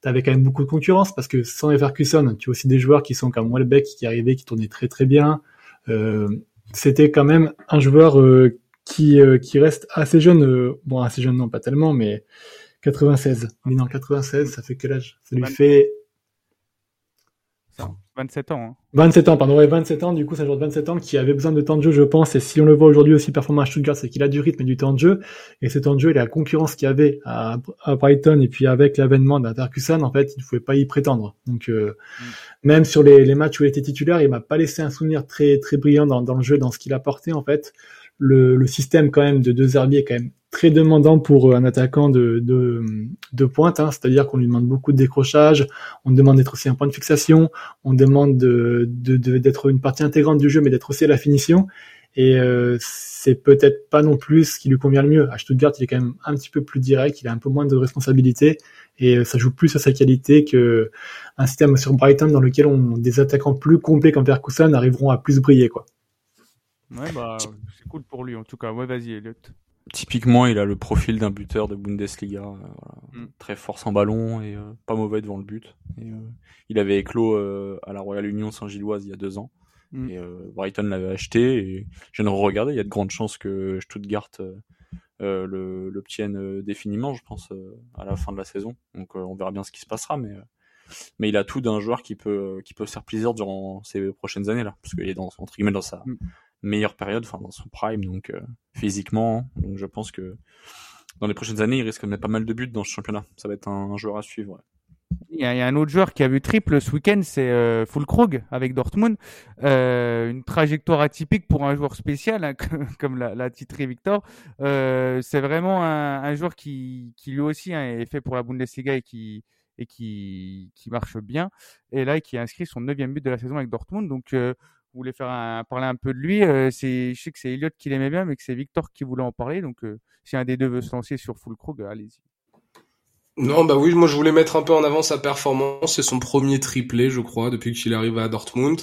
t'avais quand même beaucoup de concurrence parce que sans Everkusen, tu as aussi des joueurs qui sont comme Welbeck qui arrivaient, qui tournaient très très bien. Euh, c'était quand même un joueur euh, qui euh, qui reste assez jeune, euh, bon assez jeune non pas tellement, mais 96. Mais non 96, ça fait quel âge? Ça lui fait 27 ans. Hein. 27 ans, pardon, ouais, 27 ans, du coup, c'est un joueur de 27 ans qui avait besoin de temps de jeu, je pense, et si on le voit aujourd'hui aussi performant à Stuttgart, c'est qu'il a du rythme et du temps de jeu, et ce temps de jeu, et la concurrence qu'il y avait à, à, Brighton, et puis avec l'avènement d'Aterkusen, en fait, il ne pouvait pas y prétendre. Donc, euh, mm. même sur les, les, matchs où il était titulaire, il m'a pas laissé un souvenir très, très brillant dans, dans le jeu, dans ce qu'il apportait, en fait. le, le système quand même de deux herbiers est quand même très demandant pour un attaquant de, de, de pointe, hein, c'est-à-dire qu'on lui demande beaucoup de décrochage, on demande d'être aussi un point de fixation, on demande de, d'être de, une partie intégrante du jeu, mais d'être aussi à la finition. Et euh, c'est peut-être pas non plus ce qui lui convient le mieux. À Stuttgart, il est quand même un petit peu plus direct, il a un peu moins de responsabilité et euh, ça joue plus à sa qualité que un système sur Brighton dans lequel on, des attaquants plus complets qu'en Verkusen arriveront à plus briller quoi. Ouais bah c'est cool pour lui en tout cas. Ouais vas-y Elliot. Typiquement, il a le profil d'un buteur de Bundesliga, euh, mm. très fort sans ballon et euh, pas mauvais devant le but. Et, il avait éclos à la Royal Union Saint-Gilloise il y a deux ans. Mm. Et Brighton l'avait acheté et je viens de regarder. Il y a de grandes chances que Stuttgart euh, euh, définiment, je pense, euh, à la fin de la saison. Donc on verra bien ce qui se passera, mais mais il a tout d'un joueur qui peut qui peut faire plaisir durant ces prochaines années là, parce qu'il est dans entre guillemets dans sa mm. Meilleure période, enfin dans son prime, donc physiquement. Hein. Donc je pense que dans les prochaines années, il risque de mettre pas mal de buts dans ce championnat. Ça va être un, joueur à suivre. Il y, a, un autre joueur qui a vu triple ce week-end, c'est euh, avec Dortmund. Euh, une trajectoire atypique pour un joueur spécial, hein, comme l'a titré Victor. Euh, c'est vraiment un, joueur qui, lui aussi hein, est fait pour la Bundesliga et qui et qui, marche bien. Et là, qui a inscrit son neuvième but de la saison avec Dortmund. Donc, euh, vous voulez faire un, parler un peu de lui. Euh, je sais que c'est Elliot qui l'aimait bien, mais que c'est Victor qui voulait en parler. Donc, si un des deux veut se lancer sur Fulkrug, allez-y. Non, bah oui, moi je voulais mettre un peu en avant sa performance. C'est son premier triplé, je crois, depuis qu'il arrive à Dortmund.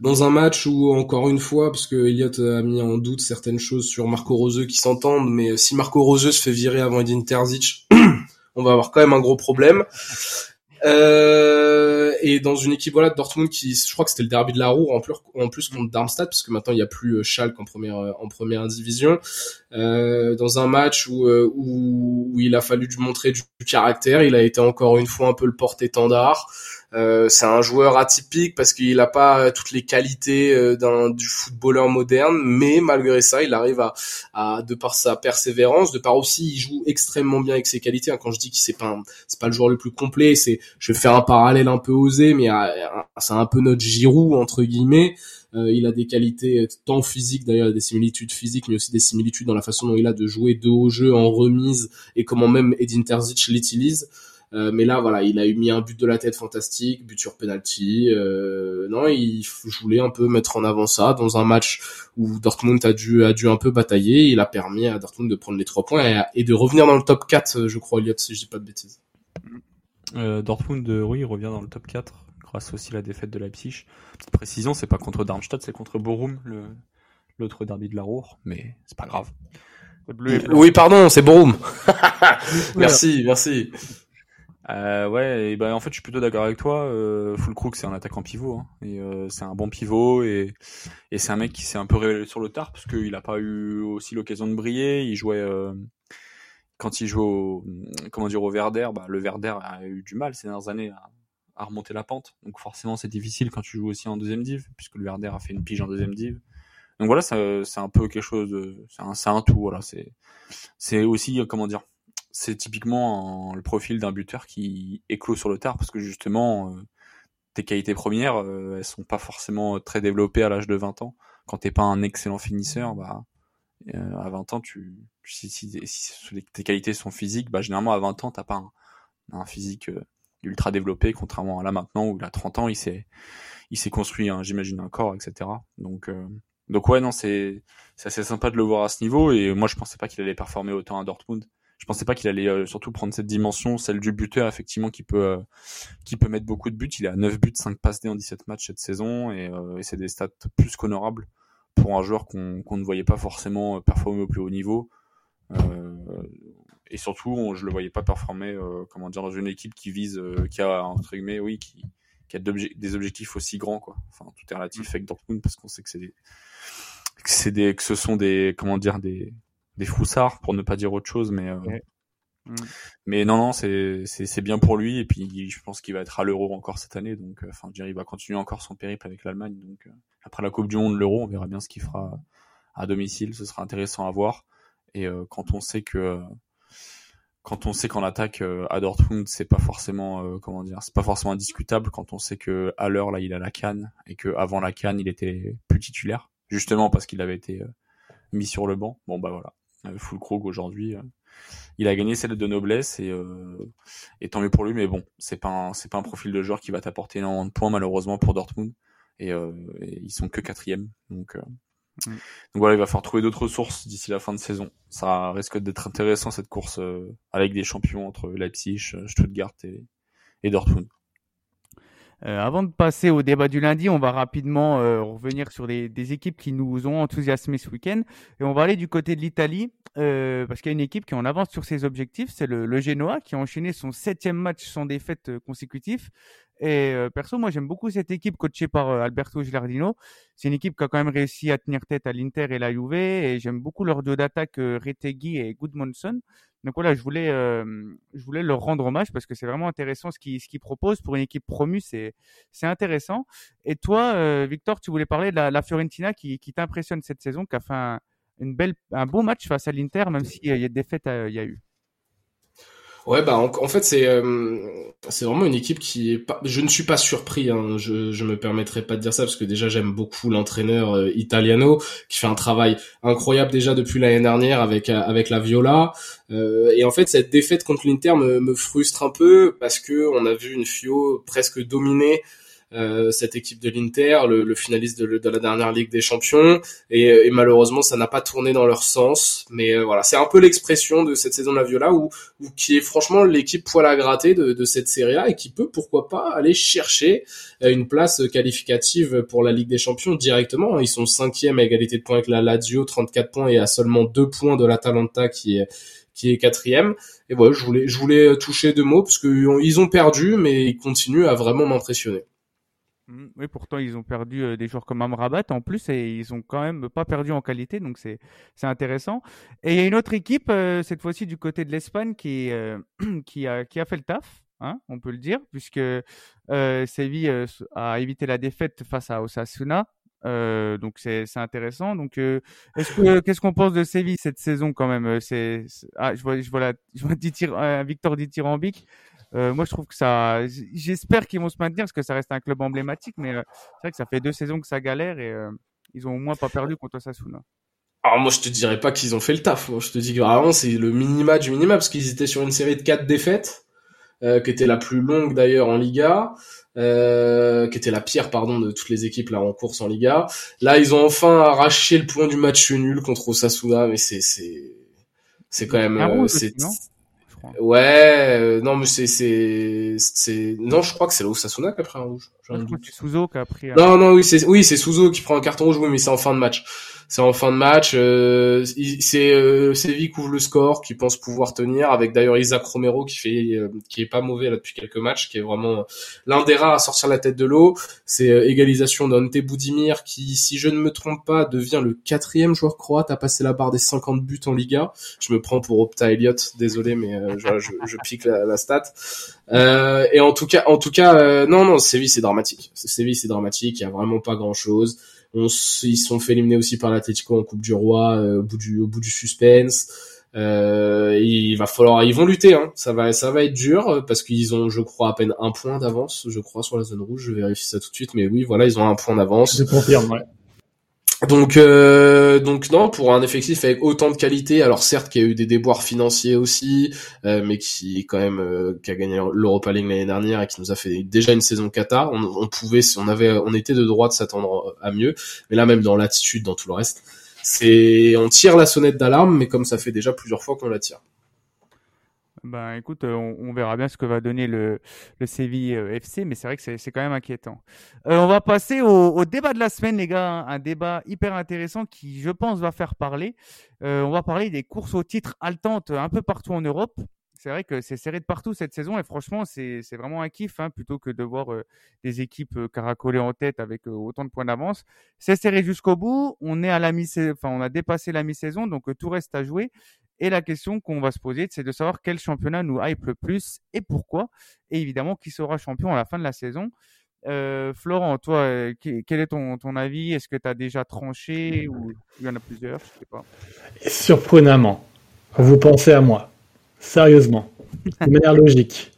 Dans un match où, encore une fois, parce que Elliot a mis en doute certaines choses sur Marco Roseux qui s'entendent, mais si Marco Roseux se fait virer avant Edin Terzic, on va avoir quand même un gros problème. Euh, et dans une équipe voilà de Dortmund qui, je crois que c'était le derby de la Roue en plus, en plus contre Darmstadt parce que maintenant il n'y a plus euh, Schalke en première euh, en première division. Euh, dans un match où, euh, où, où il a fallu montrer du, caractère, il a été encore une fois un peu le porte-étendard. Euh, c'est un joueur atypique parce qu'il n'a pas toutes les qualités euh, d'un du footballeur moderne, mais malgré ça, il arrive à, à, de par sa persévérance, de par aussi, il joue extrêmement bien avec ses qualités. Hein, quand je dis que c'est pas c'est pas le joueur le plus complet, c'est je vais faire un parallèle un peu osé, mais euh, c'est un peu notre Giroud entre guillemets. il a des qualités tant physiques, d'ailleurs des similitudes physiques, mais aussi des similitudes dans la façon dont il a de jouer de haut jeu en remise et comment même Edin Terzic l'utilise. Euh, mais là, voilà, il a eu mis un but de la tête fantastique, but sur penalty. Euh, non, il je voulais un peu mettre en avant ça dans un match où Dortmund a dû a dû un peu batailler. Il a permis à Dortmund de prendre les trois points et, de revenir dans le top 4, je crois, Elliot, si je dis pas de bêtises. Euh, Dortmund, oui, il revient dans le top 4 grâce aussi à la défaite de Leipzig. Petite précision, c'est pas contre Darmstadt, c'est contre Borum, le l'autre derby de la Ruhr, mais c'est pas grave. Oui, pardon, c'est Borum. merci, merci. Euh, ouais, ben en fait, je suis plutôt d'accord avec toi. Euh, Fulkrug, c'est un attaquant pivot, hein, euh, c'est un bon pivot, et, et c'est un mec qui s'est un peu révélé sur le tard parce qu'il n'a pas eu aussi l'occasion de briller. Il jouait euh, quand il jouait au, comment dire au Verder, bah, le Verder a eu du mal ces dernières années à, à remonter la pente, donc forcément c'est difficile quand tu joues aussi en deuxième div, puisque le Verder a fait une pige en deuxième div. Donc voilà, c'est un peu quelque chose, c'est un, un tout. Voilà, c'est c'est aussi comment dire c'est typiquement le profil d'un buteur qui éclot sur le tard parce que justement euh, tes qualités premières euh, elles sont pas forcément très développées à l'âge de 20 ans. Quand t'es pas un excellent finisseur bah euh, à 20 ans tu si, si, tes qualités sont physiques bah généralement à 20 ans t'as pas un, physique ultra développé contrairement à là maintenant où il a 30 ans il s'est construit j'imagine un corps etc donc donc ouais non c'est c'est assez sympa de le voir à ce niveau et moi je pensais pas qu'il allait performer autant à Dortmund je pensais pas qu'il allait euh, surtout prendre cette dimension, celle du buteur effectivement qui peut euh, qui peut mettre beaucoup de buts. Il à 9 buts, 5 passes D en 17 matchs cette saison et, euh, et c'est des stats plus qu'honorables pour un joueur qu'on qu'on ne voyait pas forcément performer au plus haut niveau. et surtout, on, je le voyais pas performer comment dire dans une équipe qui vise qui a entre guillemets oui qui qui a des objectifs aussi grands quoi. Enfin tout est relatif avec Dortmund parce qu'on sait que c'est des que c'est des que ce sont des comment dire des des froussards pour ne pas dire autre chose, mais euh, mm. mais non non c'est c'est bien pour lui et puis je pense qu'il va être à l'Euro encore cette année, donc euh, enfin il va continuer encore son périple avec l'Allemagne, donc euh, après la Coupe du Monde, l'Euro, on verra bien ce qu'il fera à domicile, ce sera intéressant à voir et quand on sait que quand on sait qu'en attaque à Dortmund c'est pas forcément comment dire c'est pas forcément indiscutable quand on sait que à l'heure là il a la canne et que avant la canne il était plus titulaire justement parce qu'il avait été mis sur le banc. Bon bah voilà, full Krog aujourd'hui, il a gagné celle de noblesse et, et tant mieux pour lui. Mais bon, c'est pas c'est pas un profil de joueur qui va t'apporter énormément de points malheureusement pour Dortmund et, et ils sont que quatrième donc Mm. Donc voilà, il va falloir trouver d'autres sources d'ici la fin de saison. Ça risque d'être intéressant cette course euh, avec des champions entre Leipzig, Stuttgart et, et Dortmund. Euh, avant de passer au débat du lundi, on va rapidement euh, revenir sur des, équipes qui nous ont enthousiasmés ce week-end. Et on va aller du côté de l'Italie, euh, parce qu'il y a une équipe qui en avance sur ses objectifs, c'est le, le, qui a enchaîné son septième match sans défaite consécutif. Et euh, perso, moi j'aime beaucoup cette équipe coachée par Alberto Gilardino. C'est une équipe qui a quand même réussi à tenir tête à l'Inter et la Juve, et j'aime beaucoup leur duo d'attaque Retegui et Goodmanson. Donc voilà, je voulais, euh, je voulais leur rendre hommage parce que c'est vraiment intéressant ce qu'ils ce qu'ils proposent pour une équipe promue, c'est intéressant. Et toi, euh, Victor, tu voulais parler de la, Fiorentina qui, qui t'impressionne cette saison, qui a fait un, une belle, un beau match face à l'Inter, même s'il y a des défaites, euh, il y a eu. Ouais, bah en, en fait c'est euh, c'est vraiment une équipe qui. Je ne suis pas surpris. Hein, je je me permettrai pas de dire ça parce que déjà j'aime beaucoup l'entraîneur euh, Italiano qui fait un travail incroyable déjà depuis l'année dernière avec euh, avec la Viola. Euh, et en fait cette défaite contre l'Inter me, me frustre un peu parce que on a vu une Fio presque dominée cette équipe de l'Inter, le, le, finaliste de, de, la dernière Ligue des Champions, et, et malheureusement ça n'a pas tourné dans leur sens. Mais euh, voilà, c'est un peu l'expression de cette saison de la Viola, où, où qui est franchement l'équipe poil à gratter de, de cette série-là et qui peut pourquoi pas aller chercher euh, une place qualificative pour la Ligue des Champions directement. Ils sont cinquième à égalité de points avec la Lazio, 34 points et à seulement deux points de l'Atalanta qui est qui est quatrième. Et voilà, je voulais, je voulais toucher deux mots parce qu'ils ont perdu, mais ils continuent à vraiment m'impressionner. Mmh, oui, pourtant ils ont perdu euh, des joueurs comme Amrabat en plus et ils ont quand même pas perdu en qualité, donc c'est c'est intéressant. Et il y a une autre équipe euh, cette fois-ci du côté de l'Espagne qui euh, qui a qui a fait le taf, hein, on peut le dire, puisque euh, Séville a évité la défaite face à Osasuna. donc c'est intéressant. Donc est-ce que qu'est-ce qu'on pense de Séville cette saison quand même? C'est ah je vois je vois la je vois Victor Dithyrambique euh, moi, je trouve que ça. J'espère qu'ils vont se maintenir parce que ça reste un club emblématique, mais euh, c'est vrai que ça fait deux saisons que ça galère et euh, ils ont au moins pas perdu contre Sasuna. Alors moi, je te dirais pas qu'ils ont fait le taf. Moi, je te dis que vraiment c'est le minima du minima parce qu'ils étaient sur une série de quatre défaites, qui était la plus longue d'ailleurs en Liga. Euh, qui était la pire pardon de toutes les équipes là en course en Liga. Là, ils ont enfin arraché le point du match nul contre Osasuna, mais c'est c'est c'est quand même euh, c'est Ouais, euh, non, mais c'est, c'est, c'est, non, je crois que c'est là Sasuna qui a pris un rouge. Je crois que c'est Souzo qui a pris un... Non, non, oui, c'est, oui, c'est Souzo qui prend un carton rouge, oui, mais c'est en fin de match c'est en fin de match. Euh, c'est euh, Séville couvre le score, qui pense pouvoir tenir, avec d'ailleurs Isaac Romero qui fait, euh, qui est pas mauvais là depuis quelques matchs, qui est vraiment l'un des rares à sortir la tête de l'eau. C'est euh, égalisation d'Ante Boudimir, qui, si je ne me trompe pas, devient le quatrième joueur croate à passer la barre des 50 buts en Liga. Je me prends pour Opta Elliott, désolé, mais je, je, je, pique la, la stat. et en tout cas, en tout cas, non, non, Séville c'est dramatique. Séville c'est dramatique. Il y a vraiment pas grand chose. On, ils se sont fait éliminer aussi par l'Atletico en Coupe du Roi euh, au bout du suspense. Euh, il va falloir, ils vont lutter, hein. Ça va, ça va être dur parce qu'ils ont, je crois, à peine un point d'avance, je crois, sur la zone rouge. Je vérifie ça tout de suite, mais oui, voilà, ils ont un point d'avance. Donc, euh, donc non, pour un effectif avec autant de qualité, alors certes qu'il y a eu des déboires financiers aussi, euh, mais qui quand même euh, qui a gagné l'Europa League l'année dernière et qui nous a fait déjà une saison Qatar. On, on pouvait, on avait, on était de droit de s'attendre à mieux, mais là même dans l'attitude, dans tout le reste, c'est, on tire la sonnette d'alarme, mais comme ça fait déjà plusieurs fois qu'on la tire. Ben écoute, euh, on, verra bien ce que va donner le, le Séville euh, FC, mais c'est vrai que c'est quand même inquiétant. Euh, on va passer au, débat de la semaine, les gars. Un débat hyper intéressant qui, je pense, va faire parler. On va parler des courses au titre haletantes un peu partout en Europe. C'est vrai que c'est serré de partout cette saison et franchement, c'est vraiment un kiff hein, plutôt que de voir des équipes caracoler en tête avec autant de points d'avance. C'est serré jusqu'au bout. On est à la mi enfin, on a dépassé la mi-saison, donc tout reste à jouer. Et la question qu'on va se poser, c'est de savoir quel championnat nous hype le plus et pourquoi. Et évidemment, qui sera champion à la fin de la saison. Euh, Florent, toi, euh, quel est ton, ton avis? Est-ce que tu as déjà tranché ou il y en a plusieurs? Je sais pas. Surprenamment, vous pensez à moi, sérieusement, de manière logique,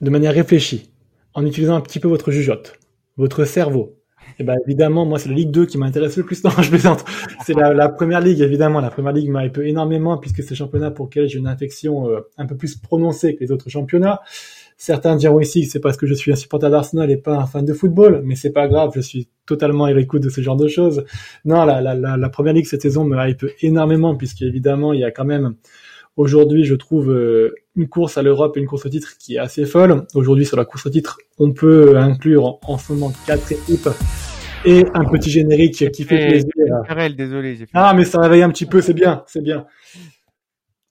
de manière réfléchie, en utilisant un petit peu votre jugeote, votre cerveau, Et ben évidemment, moi c'est la Ligue 2 qui m'intéresse le plus. Non, je plaisante. C'est la, première ligue, évidemment. La première ligue m'hype énormément puisque c'est le championnat pour lequel j'ai une infection euh, un peu plus prononcée que les autres championnats. Certains diront ici que c'est parce que je suis un supporter d'Arsenal et pas un fan de football, mais c'est pas grave, je suis totalement à l'écoute de ce genre de choses. Non, la, première ligue cette saison me hype énormément puisqu'évidemment il y a quand même Aujourd'hui, je trouve euh, une course à l'Europe et une course au titre qui est assez folle. Aujourd'hui, sur la course au titre, on peut inclure en, ce moment quatre équipes et un petit générique qui fait plaisir. désolé. Fait... Ah, mais ça réveille un petit peu, c'est bien, c'est bien.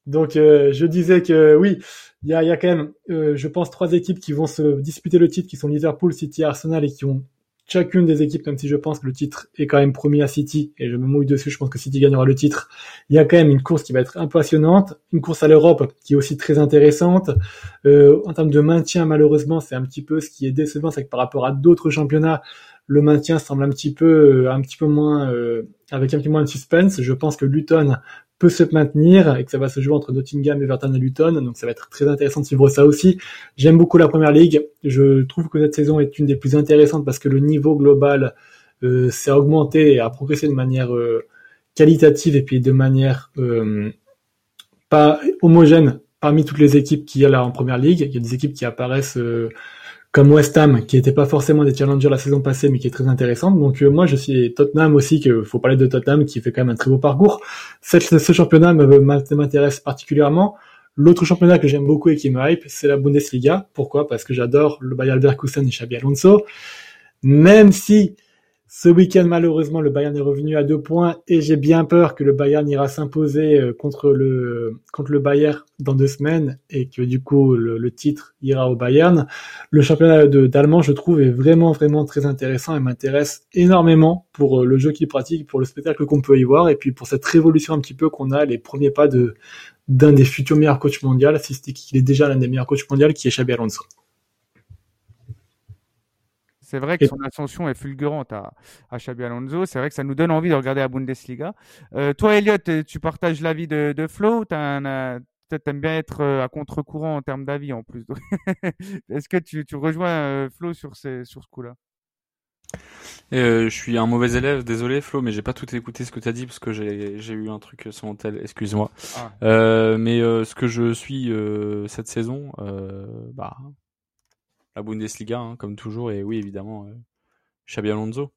Donc, euh, je disais que oui, il y a, y a, quand même, euh, je pense, trois équipes qui vont se disputer le titre, qui sont Liverpool, City, Arsenal, et qui ont chacune des équipes, même si je pense que le titre est quand même promis à City, et je me mouille dessus, je pense que City gagnera le titre, il y a quand même une course qui va être impressionnante, une course à l'Europe qui est aussi très intéressante. Euh, en termes de maintien, malheureusement, c'est un petit peu ce qui est décevant, c'est que par rapport à d'autres championnats, le maintien semble un petit peu, euh, un petit peu moins, euh, avec un petit peu moins de suspense. Je pense que Luton peut se maintenir et que ça va se jouer entre Nottingham, Everton et Luton. Donc ça va être très intéressant de suivre ça aussi. J'aime beaucoup la première ligue. Je trouve que cette saison est une des plus intéressantes parce que le niveau global euh, s'est augmenté et a progressé de manière euh, qualitative et puis de manière euh, pas homogène parmi toutes les équipes qu'il y a là en première ligue. Il y a des équipes qui apparaissent euh, comme West Ham, qui n'était pas forcément des challengers la saison passée, mais qui est très intéressante. Donc euh, moi, je suis Tottenham aussi, que faut parler de Tottenham, qui fait quand même un très beau parcours. Cette, ce championnat m'intéresse particulièrement. L'autre championnat que j'aime beaucoup et qui me hype, c'est la Bundesliga. Pourquoi? Parce que j'adore le Bayern Leverkusen et Xabi Alonso. Même si ce week-end, malheureusement, le Bayern est revenu à deux points et j'ai bien peur que le Bayern ira s'imposer euh, contre le contre le Bayern dans deux semaines et que du coup le, titre ira au Bayern. Le championnat d'allemand, je trouve, est vraiment vraiment très intéressant et m'intéresse énormément pour euh, le jeu qu'il pratique, pour le spectacle qu'on peut y voir et puis pour cette révolution un petit peu qu'on a, les premiers pas de d'un des futurs meilleurs coachs mondiaux, si qu'il est déjà l'un des meilleurs coachs mondiaux, qui est Xabi Alonso. C'est vrai que son ascension est fulgurante à, à Xabi Alonso. C'est vrai que ça nous donne envie de regarder la Bundesliga. Euh, toi, Elliot, tu partages l'avis de, de Flo Tu aimes bien être euh, à contre-courant en termes d'avis en plus. Est-ce que tu, tu rejoins euh, Flo sur, ces, sur ce coup-là? Euh, je suis un mauvais élève, désolé Flo, mais j'ai pas tout écouté ce que tu as dit parce que j'ai eu un truc sur mon tel, excuse-moi. Ah. Euh, mais euh, ce que je suis euh, cette saison, bah, la Bundesliga, hein, comme toujours, et oui, évidemment, euh, Xabi Alonso.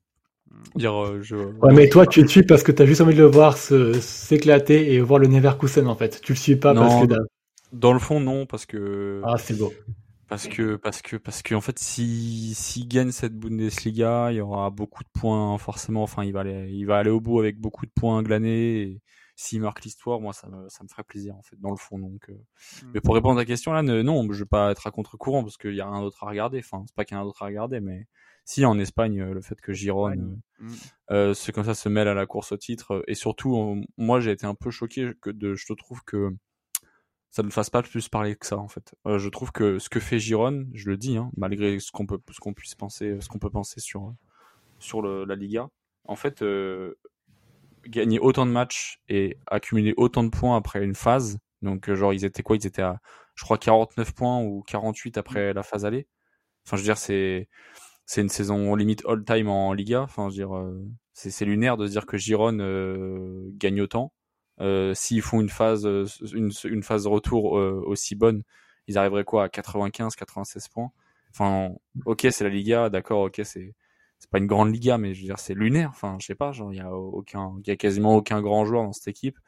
Dire, euh, je... Ouais, mais toi, tu le suis parce que tu as juste envie de le voir s'éclater et voir le Neverkusen, en fait. Tu le suis pas parce que... Dans le fond, non, parce que... Ah, c'est beau. Parce que, parce que, parce que, en fait, si, s'il gagne cette Bundesliga, il y aura beaucoup de points, forcément. Enfin, il va aller, il va aller au bout avec beaucoup de points glanés. Et s'il marque l'histoire, moi, ça me, ça me ferait plaisir, en fait, dans le fond. Donc, euh. hmm. Mais pour répondre à ta question, là, non, je vais pas être à contre-courant parce qu'il y a rien d'autre à regarder. Enfin, c'est pas qu'il y a rien d'autre à regarder, mais si, en Espagne, euh, le fait que Giron, euh, hmm. euh, c'est comme ça, se mêle à la course au titre. Et surtout, moi, j'ai été un peu choqué que de, je te trouve que ça ne fasse pas plus parler que ça, en fait. je trouve que ce que fait Giron, je le dis, hein, malgré ce qu'on peut, ce qu'on puisse penser, ce qu'on peut penser sur, sur le, la Liga, en fait, gagner autant de matchs et accumuler autant de points après une phase. Donc, euh, genre, ils étaient quoi? Ils étaient à, je crois, 49 points ou 48 après la phase aller. Enfin, je veux dire, c'est, c'est une saison limite all-time en Liga. Enfin, je veux dire, euh, c'est, lunaire de se dire que Giron euh, gagne autant. Euh, s'ils font une phase, une, une phase retour aussi bonne, ils arriveraient quoi? À 95, 96 points. Enfin, ok, c'est la Liga, d'accord, ok, c'est c'est pas une grande liga, mais je veux dire, c'est lunaire. Enfin, je sais pas, genre, il y a aucun, il y a quasiment aucun grand joueur dans cette équipe.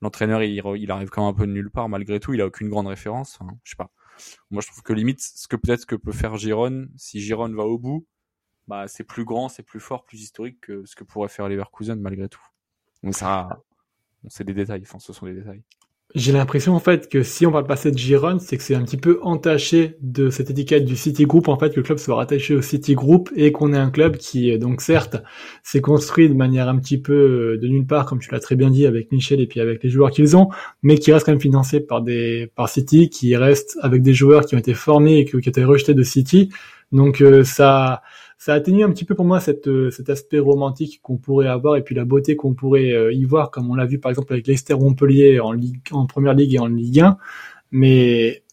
L'entraîneur, il, arrive quand même un peu de nulle part, malgré tout, il a aucune grande référence. Je sais pas. Moi, je trouve que limite, ce que peut-être que peut faire Giron, si Giron va au bout, bah, c'est plus grand, c'est plus fort, plus historique que ce que pourrait faire Leverkusen, malgré tout. Donc ça, c'est des détails. Enfin, ce sont des détails. J'ai l'impression en fait que si on parle passer de Giron, c'est que c'est un petit peu entaché de cette étiquette du City Group en fait que le club soit rattaché au City Group et qu'on ait un club qui donc certes s'est construit de manière un petit peu euh, de nulle part comme tu l'as très bien dit avec Michel et puis avec les joueurs qu'ils ont, mais qui reste quand même financé par des par City, qui reste avec des joueurs qui ont été formés et qui, ont été rejetés de City. Donc euh, ça ça atténue un petit peu pour moi euh, cet aspect romantique qu'on pourrait avoir et puis la beauté qu'on pourrait euh, y voir, comme on l'a vu par exemple avec Leicester Montpellier en, Ligue, en Première Ligue et en Ligue 1. Mais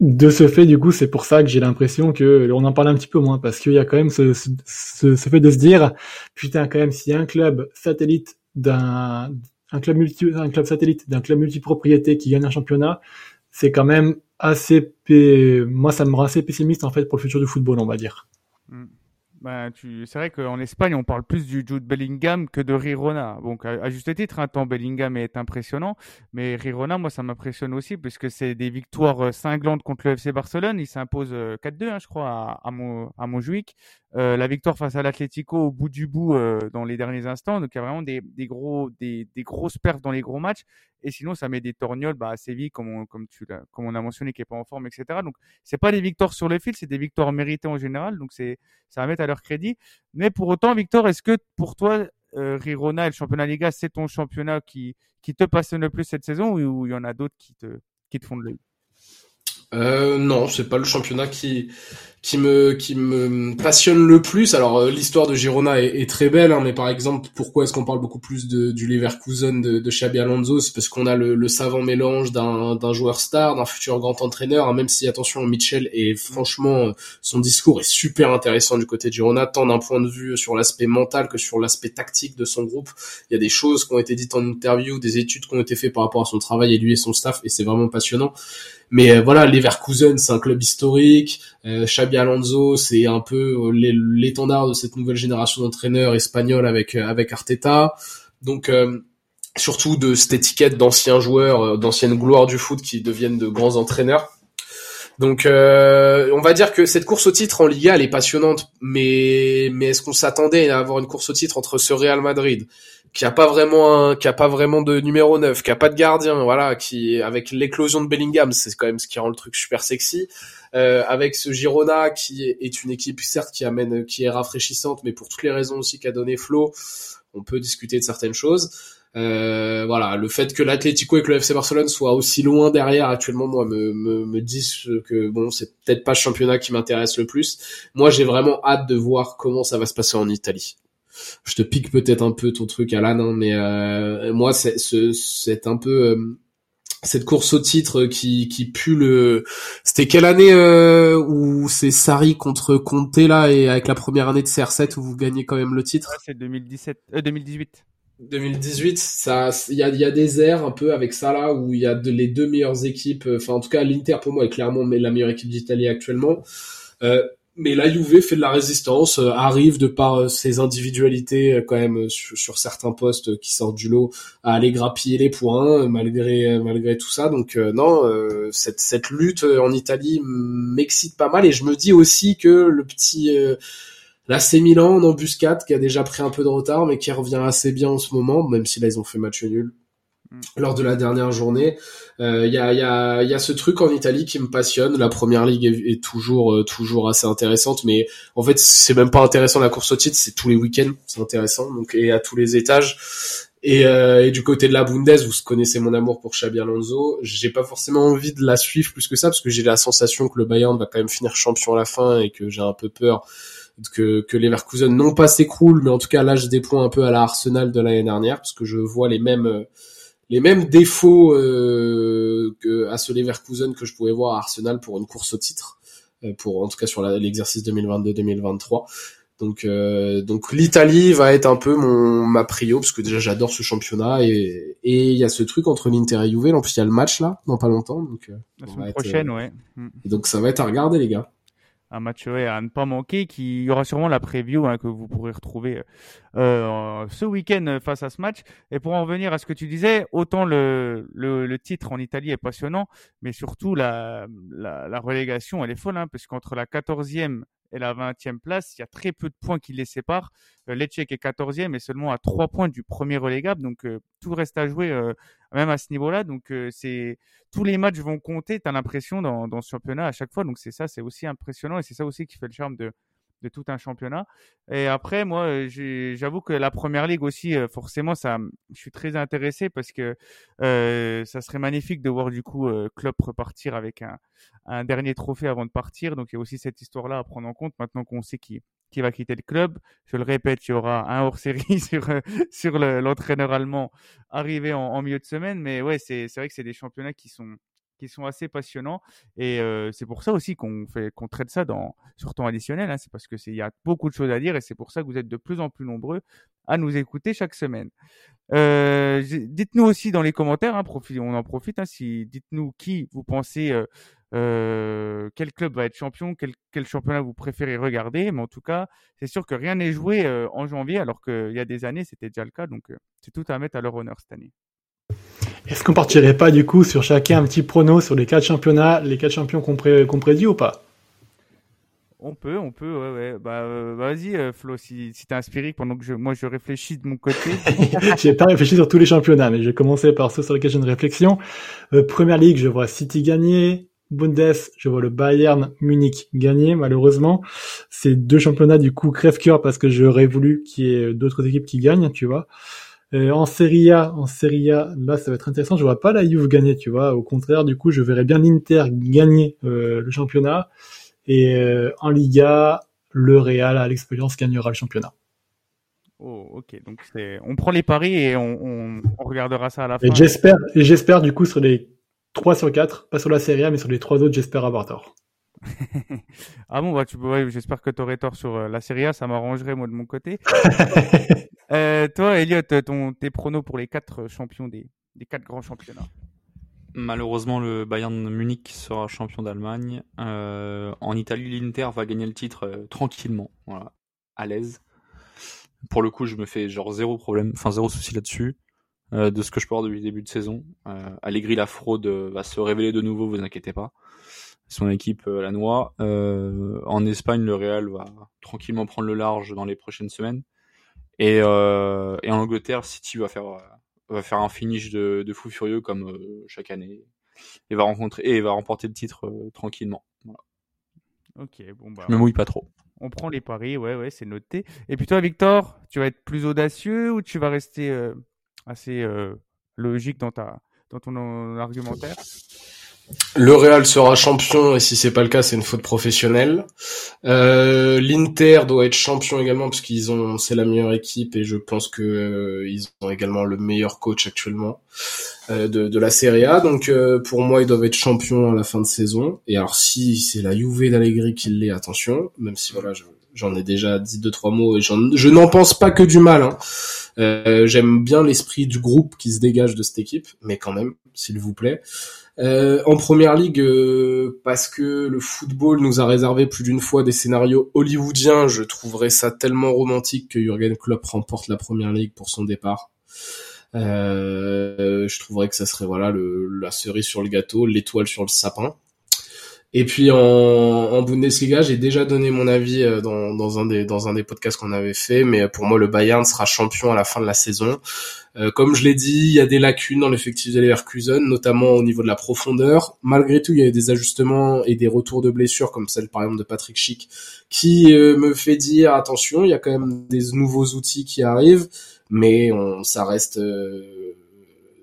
de ce fait, du coup, c'est pour ça que j'ai l'impression que on en parle un petit peu moins parce qu'il y a quand même ce, ce, ce, fait de se dire, putain, quand même, a un club satellite d'un un club multi, un club satellite d'un club multipropriété qui gagne un championnat, c'est quand même assez, moi, ça me rend assez pessimiste en fait pour le futur du football, on va dire. Ben, tu... C'est vrai qu'en Espagne, on parle plus du Jude Bellingham que de Rirona. Donc, à, juste titre, un hein, Bellingham est impressionnant, mais Rirona, moi, ça m'impressionne aussi, puisque c'est des victoires euh, cinglantes contre le FC Barcelone. Il s'impose 4-2, euh, hein, je crois, à, à, Mon... à Montjuic. Euh, la victoire face à l'Atlético au bout du bout dans les derniers instants. Donc, il y a vraiment des, des gros, des, des, grosses perfs dans les gros matchs. Et sinon, ça met des torgnoles bah, à Séville, comme on, comme, tu comme on a mentionné, qui est pas en forme, etc. Donc, c'est pas des victoires sur le fil, c'est des victoires méritées en général. Donc, ça va mettre à crédit. Mais pour autant, Victor, est-ce que pour toi, euh, Rirona et le championnat Liga, c'est ton championnat qui, qui te passionne le plus cette saison ou il y en a d'autres qui te, qui te font de euh, non, c'est pas le championnat qui qui me qui me passionne le plus. Alors euh, l'histoire de Girona est, est très belle, hein, mais par exemple, pourquoi est-ce qu'on parle beaucoup plus du Leverkusen de, de Xabi Alonso? C'est parce qu'on a le, le, savant mélange d'un d'un joueur star, d'un futur grand entraîneur. Hein, même si attention, Mitchell et franchement son discours est super intéressant du côté de Girona, tant d'un point de vue sur l'aspect mental que sur l'aspect tactique de son groupe. Il y a des choses qui ont été dites en interview, des études qui ont été faites par rapport à son travail et lui et son staff, et c'est vraiment passionnant. Mais euh, voilà, Leverkusen, c'est un club historique. Euh, Xabi Alonso, c'est un peu euh, l'étendard de cette nouvelle génération d'entraîneurs espagnols avec euh, avec Arteta. Donc surtout de cette étiquette d'anciens joueurs, d'anciennes gloires du foot qui deviennent de grands entraîneurs. Donc, euh, on va dire que cette course au titre en Liga, elle est passionnante, mais mais est-ce qu'on s'attendait à avoir une course au titre entre ce Real Madrid, qui a pas vraiment un, qui a pas vraiment de numéro 9, qui a pas de gardien, voilà, qui avec l'éclosion de Bellingham, c'est quand même ce qui rend le truc super sexy, euh, avec ce Girona qui est une équipe certes qui amène, qui est rafraîchissante, mais pour toutes les raisons aussi qu'a donné Flo, on peut discuter de certaines choses. Euh, voilà, le fait que l'Atlético et que le FC Barcelone soient aussi loin derrière actuellement, moi, me, me, me disent que bon, c'est peut-être pas le championnat qui m'intéresse le plus. Moi, j'ai vraiment hâte de voir comment ça va se passer en Italie. Je te pique peut-être un peu ton truc, Alan, hein, mais euh, moi, c'est c'est un peu euh, cette course au titre qui qui pue le. C'était quelle année euh, où c'est Sari contre Conte là et avec la première année de CR7 où vous gagnez quand même le titre? c'est 2017, 2018. 2018, ça, il y a, y a des airs un peu avec ça là où il y a de, les deux meilleures équipes. Euh, enfin, en tout cas, l'Inter pour moi est clairement la meilleure équipe d'Italie actuellement. Euh, mais la Juve fait de la résistance, euh, arrive de par ses individualités quand même sur, certains postes qui sortent du lot à aller grappiller les points malgré malgré tout ça. Donc non, cette cette lutte en Italie m'excite pas mal et je me dis aussi que le petit c'est Milan en embuscade qui a déjà pris un peu de retard mais qui revient assez bien en ce moment, même si là ils ont fait match nul. Lors de la dernière journée. Il euh, y, a, y, a, y, a, ce truc en Italie qui me passionne. La première ligue est, toujours euh, toujours assez intéressante, mais en fait c'est même pas intéressant la course au titre, c'est tous les week-ends, c'est intéressant, donc et à tous les étages. Et, euh, et, du côté de la Bundes, vous connaissez mon amour pour Xabi Alonso. J'ai pas forcément envie de la suivre plus que ça parce que j'ai la sensation que le Bayern va quand même finir champion à la fin et que j'ai un peu peur que, que Leverkusen non pas s'écroule, mais en tout cas lâche des points un peu à la Arsenal de l'année dernière, parce que je vois les mêmes les mêmes défauts euh, que à ce Leverkusen que je pouvais voir à Arsenal pour une course au titre, euh, pour en tout cas sur l'exercice 2022-2023. Donc euh, donc l'Italie va être un peu mon ma prio parce que déjà j'adore ce championnat et et il y a ce truc entre l'Inter et Juve, en plus il y a le match là dans pas longtemps donc la semaine prochaine ouais. Et donc ça va être à regarder les gars un match à ne pas manquer. Qui y aura sûrement la preview hein, que vous pourrez retrouver euh, ce week-end face à ce match. Et pour en revenir à ce que tu disais, autant le, le, le titre en Italie est passionnant, mais surtout la, la, la relégation, elle est folle, hein, parce la 14e et la 20e place. Il y a très peu de points qui les séparent. Euh, Lecce est 14e et seulement à 3 points du premier relégable. Donc euh, tout reste à jouer euh, même à ce niveau-là. Donc tous les matchs vont compter, tu as l'impression dans, dans ce championnat à chaque fois. Donc c'est ça, c'est aussi impressionnant et c'est ça aussi qui fait le charme de, de tout un championnat. Et après, moi, j'avoue que la première ligue aussi, forcément, ça, je suis très intéressé parce que euh, ça serait magnifique de voir du coup euh, Klopp repartir avec un, un, dernier trophée avant de partir. Donc il y a aussi cette histoire-là à prendre en compte maintenant qu'on sait qui qui va quitter le club. Je le répète, il y aura un hors-série sur sur l'entraîneur allemand arrivé en, en, milieu de semaine. Mais ouais, c'est vrai que c'est des championnats qui sont qui sont assez passionnants. Et euh, c'est pour ça aussi qu'on fait qu'on traite ça dans sur temps additionnel. Hein. c'est parce que il y a beaucoup de choses à dire et c'est pour ça que vous êtes de plus en plus nombreux à nous écouter chaque semaine. Euh, dites-nous aussi dans les commentaires, hein, on en profite. Hein, si dites-nous qui vous pensez. Euh, quel club va être champion, quel, quel, championnat vous préférez regarder. Mais en tout cas, c'est sûr que rien n'est joué en janvier, alors qu'il y a des années, c'était déjà le cas. Donc, c'est tout à mettre à leur honneur cette année. Est-ce qu'on partirait pas du coup sur chacun un petit prono sur les quatre championnats, les quatre champions qu'on prédit ou pas? On peut, on peut, ouais, ouais. Bah, euh, vas-y, euh, Flo, si, si t'es inspiré pendant que je, moi je réfléchis de mon côté. j'ai pas réfléchi sur tous les championnats, mais je vais commencer par ceux sur lesquels j'ai une réflexion. Euh, première ligue, je vois City gagner. Bundes, je vois le Bayern Munich gagner, malheureusement. C'est deux championnats du coup crève-cœur parce que j'aurais voulu qu'il y ait d'autres équipes qui gagnent, tu vois. Euh, en Serie A, en Serie A, là, ça va être intéressant. Je vois pas la Juve gagner, tu vois. Au contraire, du coup, je verrais bien l'Inter gagner euh, le championnat. Et euh, en Liga, le Real à l'expérience gagnera le championnat. Oh, ok. Donc c'est, on prend les paris et on, on, on regardera ça à la fin. Et j'espère, et j'espère du coup sur les 3 sur 4, pas sur la Serie A, mais sur les trois autres, j'espère avoir tort. ah bon, bah, tu j'espère que tu aurais tort sur la Serie A, ça m'arrangerait moi de mon côté. Euh, toi, Elliot, ton, tes pronos pour les quatre champions des, des quatre grands championnats? Malheureusement, le Bayern Munich sera champion d'Allemagne. Euh, en Italie, l'Inter va gagner le titre euh, tranquillement, voilà, à l'aise. Pour le coup, je me fais genre zéro problème, enfin zéro souci là-dessus. de ce que je peux voir depuis le début de saison. Allegri, la fraude, va se révéler de nouveau, vous inquiétez pas. Son équipe la noix. en Espagne, le Real va tranquillement prendre le large dans les prochaines semaines. Et, euh, et en Angleterre, City va faire, va faire un finish de, de fou furieux comme euh, chaque année et va rencontrer et va remporter le titre euh, tranquillement. Voilà. Ok, bon bah. Je me mouille pas trop. On prend les paris, ouais, ouais, c'est noté. Et puis toi, Victor, tu vas être plus audacieux ou tu vas rester euh, assez euh, logique dans ta dans ton argumentaire? Le Real sera champion et si c'est pas le cas, c'est une faute professionnelle. Euh, L'Inter doit être champion également parce qu'ils ont, c'est la meilleure équipe et je pense que euh, ils ont également le meilleur coach actuellement euh, de, la Serie A. Donc euh, pour moi, ils doivent être champions à la fin de saison. Et alors si c'est la Juve d'Allegri qui l'est, attention, même si j'en ai déjà dit deux trois mots et je n'en pense pas que du mal. Hein. J'aime bien l'esprit du groupe qui se dégage de cette équipe, mais quand même, s'il vous plaît. Euh, en première ligue, euh, parce que le football nous a réservé plus d'une fois des scénarios hollywoodiens, je trouverais ça tellement romantique que Jurgen Klopp remporte la première ligue pour son départ. Euh, je trouverais que ça serait voilà la cerise sur le gâteau, l'étoile sur le sapin. Et puis en, en Bundesliga, j'ai déjà donné mon avis euh, dans, dans, un des dans un des podcasts qu'on avait fait, mais pour moi le Bayern sera champion à la fin de la saison. Euh, comme je l'ai dit, il y a des lacunes dans l'effectif de Leverkusen, notamment au niveau de la profondeur. Malgré tout, il y a des ajustements et des retours de blessures, comme celle par exemple de Patrick Schick, qui euh, me fait dire attention, il y a quand même des nouveaux outils qui arrivent, mais on, ça reste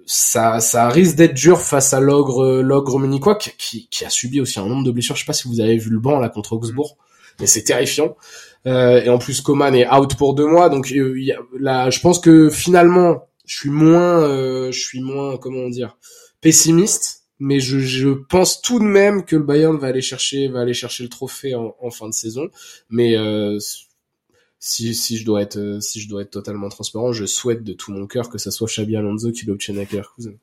ça, ça risque d'être dur face à l'ogre, l'ogre munichois qui, qui a subi aussi un nombre de blessures. Je sais pas si vous avez vu le banc là contre Augsbourg, mais c'est terrifiant. Euh, et en plus, Coman est out pour deux mois, donc euh, y a, là, je pense que finalement, je suis moins, euh, je suis moins, comment dire, pessimiste. Mais je, je pense tout de même que le Bayern va aller chercher, va aller chercher le trophée en, en fin de saison. Mais euh, si, je dois être euh, si je dois être totalement transparent, je souhaite de tout mon cœur que ça soit Xabi Alonso qui l'obtienne avec Leverkusen.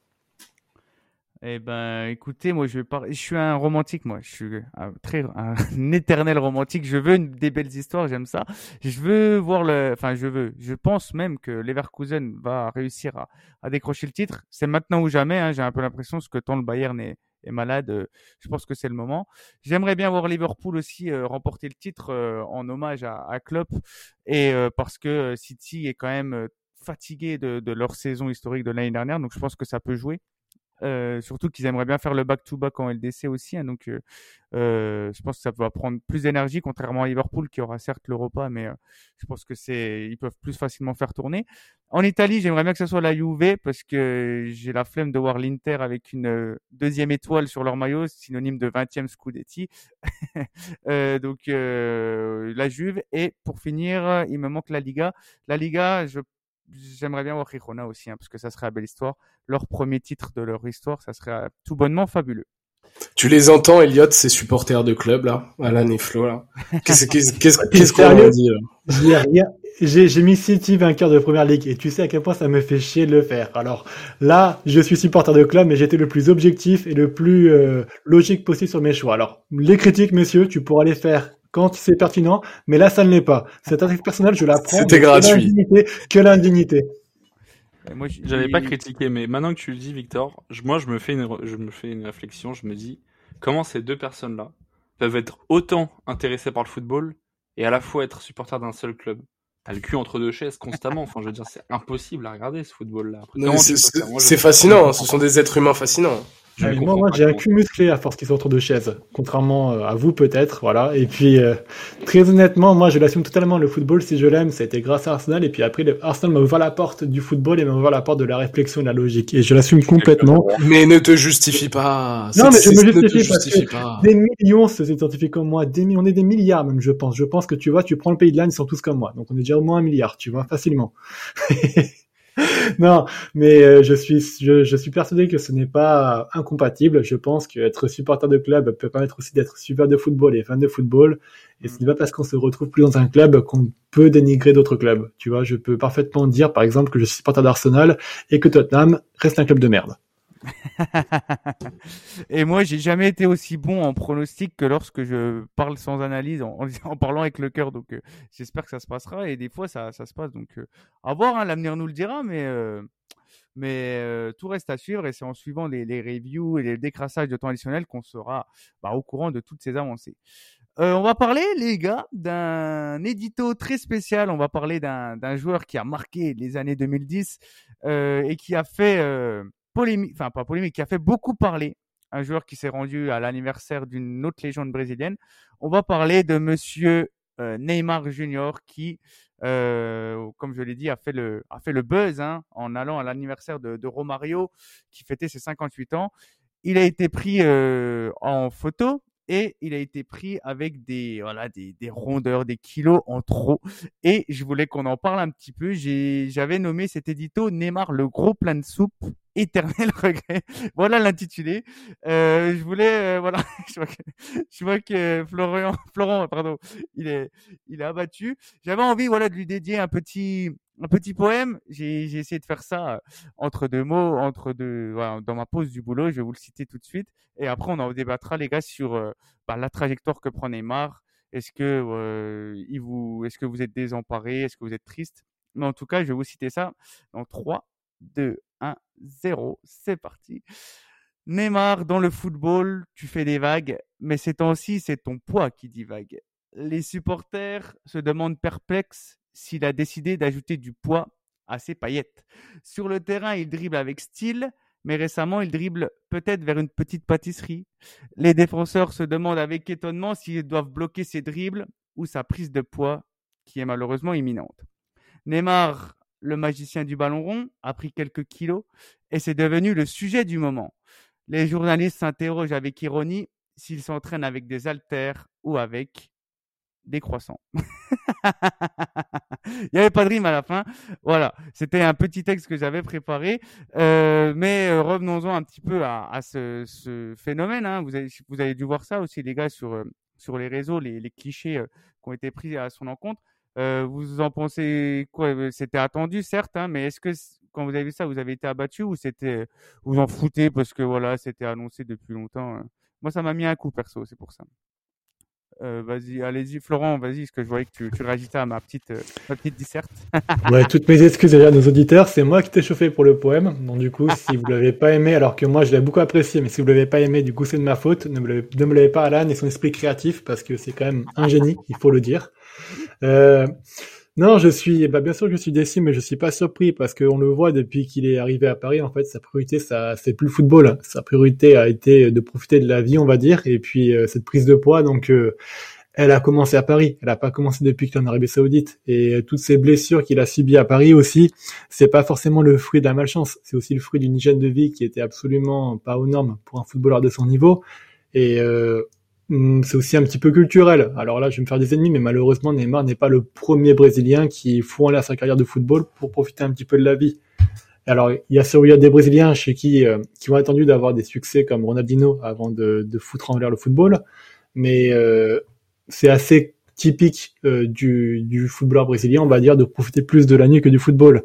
Eh ben, écoutez, moi je suis un romantique, moi, je suis un très un éternel romantique. Je veux des belles histoires, j'aime ça. Je veux voir le, enfin, je veux, je pense même que Leverkusen va réussir à, à décrocher le titre. C'est maintenant ou jamais. Hein, J'ai un peu l'impression que tant le Bayern est, est malade, je pense que c'est le moment. J'aimerais bien voir Liverpool aussi remporter le titre en hommage à, à Klopp et parce que City est quand même fatigué de, de leur saison historique de l'année dernière, donc je pense que ça peut jouer. Euh, surtout qu'ils aimeraient bien faire le back-to-back en LDC aussi. Hein, donc, euh, euh, je pense que ça va prendre plus d'énergie, contrairement à Liverpool qui aura certes l'Europa, mais je pense que c'est, ils peuvent plus facilement faire tourner. En Italie, j'aimerais bien que ce soit la Juve parce que j'ai la flemme de voir l'Inter avec une deuxième étoile sur leur maillot, synonyme de 20e Scudetti. donc, la Juve. Et pour finir, il me manque la Liga. La Liga, je j'aimerais bien voir Girona aussi, hein, parce que ça serait une belle histoire. Leur premier titre de leur histoire, ça serait tout bonnement fabuleux. Tu les entends, Elliot, ces supporters de club, là, Alan et Flo, là? Qu'est-ce qu'on leur dit, là j'ai mis City vainqueur de première ligue et tu sais à quel point ça me fait chier de le faire. Alors là, je suis supporter de club, mais j'étais le plus objectif et le plus euh, logique possible sur mes choix. Alors les critiques, messieurs, tu pourras les faire quand c'est pertinent, mais là ça ne l'est pas. Cette attaque personnelle, je la prends. C'était gratuit. l'indignité- Que l'indignité. Moi, J'avais pas critiqué, mais maintenant que tu le dis, Victor, je- moi je me fais une, je me fais une réflexion, je me dis comment ces deux personnes-là peuvent être autant intéressées par le football et à la fois être supporters d'un seul club? T'as le cul entre deux chaises constamment. Enfin, je veux dire, c'est impossible à regarder ce football-là. C'est fascinant, hein, ce sont des êtres humains fascinants. Je Ah, moi, moi j'ai un cul musclé à force qu'ils sont autour de chaises, contrairement euh, à vous peut-être, voilà. Et puis, euh, très honnêtement, moi je l'assume totalement. Le football, si je l'aime, ça a été grâce à Arsenal. Et puis après, le- Arsenal m'a ouvert la porte du football et m'a ouvert la porte de la réflexion et de la logique. Et je l'assume complètement. Mais ne te justifie pas. Non, mais je me c'est- ne te justifie parce justifie que pas. Des millions se s'identifient comme moi. Des, on est des milliards même, je pense. Je pense que tu vois, tu prends le pays de l'Inde, ils sont tous comme moi. Donc on est déjà au moins un milliard, tu vois, facilement. non, mais euh, je suis, je, je suis persuadé que ce n'est pas incompatible. Je pense qu'être supporter de club peut permettre aussi d'être supporter de football et fan de football. Et ce n'est pas parce qu'on se retrouve plus dans un club qu'on peut dénigrer d'autres clubs. Tu vois, je peux parfaitement dire, par exemple, que je suis supporter d'Arsenal et que Tottenham reste un club de merde. Et moi, j'ai jamais été aussi bon en pronostic que lorsque je parle sans analyse, en, parlant avec le cœur. Donc, euh, j'espère que ça se passera. Et des fois, ça, se passe. Donc, euh, à voir. Hein, L'avenir nous le dira, mais. euh, tout reste à suivre et c'est en suivant les, reviews et les décrassages de temps additionnel qu'on sera bah, au courant de toutes ces avancées. On va parler, les gars, d'un édito très spécial. On va parler d'un joueur qui a marqué les années 2010 euh, et qui a fait polémique, enfin pas polémique, qui a fait beaucoup parler. Un joueur qui s'est rendu à l'anniversaire d'une autre légende brésilienne. On va parler de Monsieur euh, Neymar Junior qui, euh, comme je l'ai dit, a fait le a fait le buzz hein, en allant à l'anniversaire de, Romario qui fêtait ses 58 ans. Il a été pris euh, en photo et il a été pris avec des voilà des, des rondeurs, des kilos en trop. Et je voulais qu'on en parle un petit peu. J'avais nommé cet édito Neymar le gros plein de soupe, éternel regret. voilà l'intitulé. Euh, je voulais euh, voilà, je vois que, Florian Florent pardon, il est il est abattu. J'avais envie voilà de lui dédier un petit un petit poème. J'ai j'ai essayé de faire ça euh, entre deux mots, entre deux voilà, dans ma pause du boulot. Je vais vous le citer tout de suite. Et après, on en débattra, les gars, sur euh, bah, la trajectoire que prend Neymar. Est-ce que, euh, il vous, est-ce que vous êtes désemparé Est-ce que vous êtes triste Mais en tout cas, je vais vous citer ça dans 3, 2, 1, 0. C'est parti. Neymar, dans le football, tu fais des vagues, mais ces temps-ci, c'est ton poids qui divague. Les supporters se demandent perplexes s'il a décidé d'ajouter du poids à ses paillettes. Sur le terrain, il dribble avec style, mais récemment, il dribble peut-être vers une petite pâtisserie. Les défenseurs se demandent avec étonnement s'ils doivent bloquer ses dribbles ou sa prise de poids, qui est malheureusement imminente. Neymar, le magicien du ballon rond, a pris quelques kilos et c'est devenu le sujet du moment. Les journalistes s'interrogent avec ironie s'il s'entraîne avec des haltères ou avec des croissants. Il n'y avait pas de rime à la fin. Voilà, c'était un petit texte que j'avais préparé. Euh, mais euh, revenons-en un petit peu à, ce, phénomène. Hein. Vous, avez, dû voir ça aussi, les gars, sur, euh, les réseaux, les, clichés qui ont été pris à son encontre. Euh, vous en pensez quoi? C'était attendu, certes, hein, mais est-ce que quand vous avez vu ça, vous avez été abattu ou c'était vous en foutez parce que voilà, c'était annoncé depuis longtemps hein? Moi, ça m'a mis un coup perso, c'est pour ça. Euh, vas-y, allez-y, Florent, vas-y, parce que je voyais que tu, tu réagissais à ma petite, euh, ma petite disserte. ouais, toutes mes excuses déjà à nos auditeurs, c'est moi qui t'ai chauffé pour le poème. Donc du coup, si vous l'avez pas aimé, alors que moi je l'ai beaucoup apprécié, mais si vous l'avez pas aimé, du coup c'est de ma faute. Ne me, ne me l'avez pas Alan et son esprit créatif, parce que c'est quand même un génie, il faut le dire. Euh, non, je suis, bah bien sûr que je suis déçu, mais je suis pas surpris parce qu'on le voit depuis qu'il est arrivé à Paris. En fait, sa priorité, ça, c'est plus le football. Sa priorité a été de profiter de la vie, on va dire, et puis euh, cette prise de poids. Donc, euh, elle a commencé à Paris. Elle a pas commencé depuis qu'il est en Arabie Saoudite. Et toutes ces blessures qu'il a subies à Paris aussi, c'est pas forcément le fruit de la malchance. C'est aussi le fruit d'une hygiène de vie qui était absolument pas aux normes pour un footballeur de son niveau. Et euh, c'est aussi un petit peu culturel. Alors là, je vais me faire des ennemis, mais malheureusement, Neymar n'est pas le premier Brésilien qui fout en l'air sa carrière de football pour profiter un petit peu de la vie. Alors, il y a il y a des Brésiliens chez qui euh, qui ont attendu d'avoir des succès comme Ronaldinho avant de, de foutre en l'air le football, mais euh, c'est assez typique euh, du, du footballeur brésilien, on va dire, de profiter plus de la nuit que du football.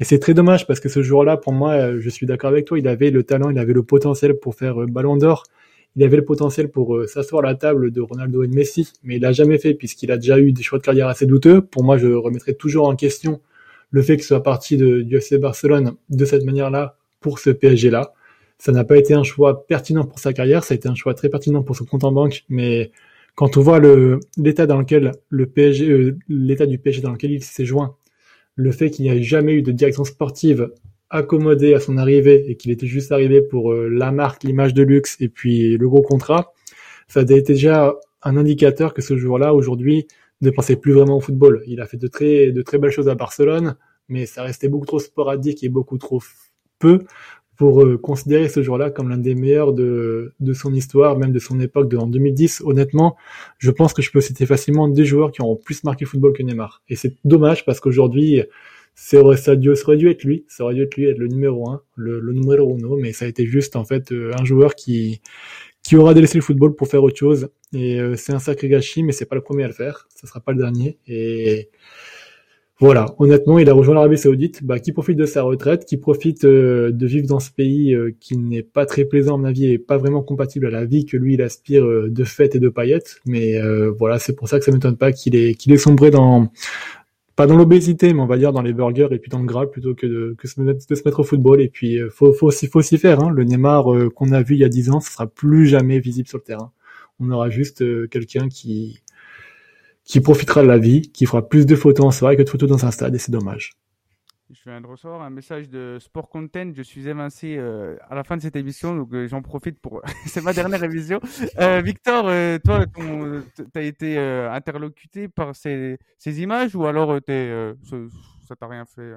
Et c'est très dommage parce que ce jour-là, pour moi, je suis d'accord avec toi, il avait le talent, il avait le potentiel pour faire Ballon d'Or. Il avait le potentiel pour s'asseoir à la table de Ronaldo et de Messi, mais il l'a jamais fait puisqu'il a déjà eu des choix de carrière assez douteux. Pour moi, je remettrais toujours en question le fait qu'il soit parti de, du FC Barcelone de cette manière-là pour ce PSG-là. Ça n'a pas été un choix pertinent pour sa carrière, ça a été un choix très pertinent pour son compte en banque, mais quand on voit l'état dans lequel le PSG, euh, l'état du PSG dans lequel il s'est joint, le fait qu'il n'y a jamais eu de direction sportive accommodée à son arrivée et qu'il était juste arrivé pour euh, la marque, l'image de luxe et puis le gros contrat, ça a été déjà un indicateur que ce jour-là, aujourd'hui, ne pensait plus vraiment au football. Il a fait de très, de très belles choses à Barcelone, mais ça restait beaucoup trop sporadique et beaucoup trop peu pour euh, considérer ce jour-là comme l'un des meilleurs de, de son histoire, même de son époque, de en 2010. Honnêtement, je pense que je peux citer facilement des joueurs qui ont plus marqué football que Neymar. Et c'est dommage parce qu'aujourd'hui, ça aurait, dû, être lui, ça aurait dû être lui, être le numéro un, le, le numéro uno, mais ça a été juste en fait euh, un joueur qui, qui aura délaissé le football pour faire autre chose. Et euh, c'est un sacré gâchis, mais c'est pas le premier à le faire. Ça sera pas le dernier. Et voilà, honnêtement, il a rejoint l'Arabie Saoudite, bah, qui profite de sa retraite, qui profite euh, de vivre dans ce pays euh, qui n'est pas très plaisant à mon avis et pas vraiment compatible à la vie que lui il aspire de fêtes et de paillettes. Mais voilà, c'est pour ça que ça m'étonne pas qu'il ait qu'il ait sombré dans pas dans l'obésité, mais on va dire dans les burgers et puis dans le gras plutôt que de, se mettre, au football. Et puis euh, faut faut s'y faire. Hein. Le Neymar euh, qu'on a vu il y a 10 ans, ce sera plus jamais visible sur le terrain. On aura juste euh, quelqu'un qui qui profitera de la vie, qui fera plus de photos en soirée que de photos dans un stade, et c'est dommage. Je viens de recevoir un message de Sport Content. Je suis évincé euh, à la fin de cette émission, donc euh, j'en profite pour. C'est ma dernière émission. Euh, Victor, toi, tu as été interlocuté par ces, images ou alors es, ça t'a rien fait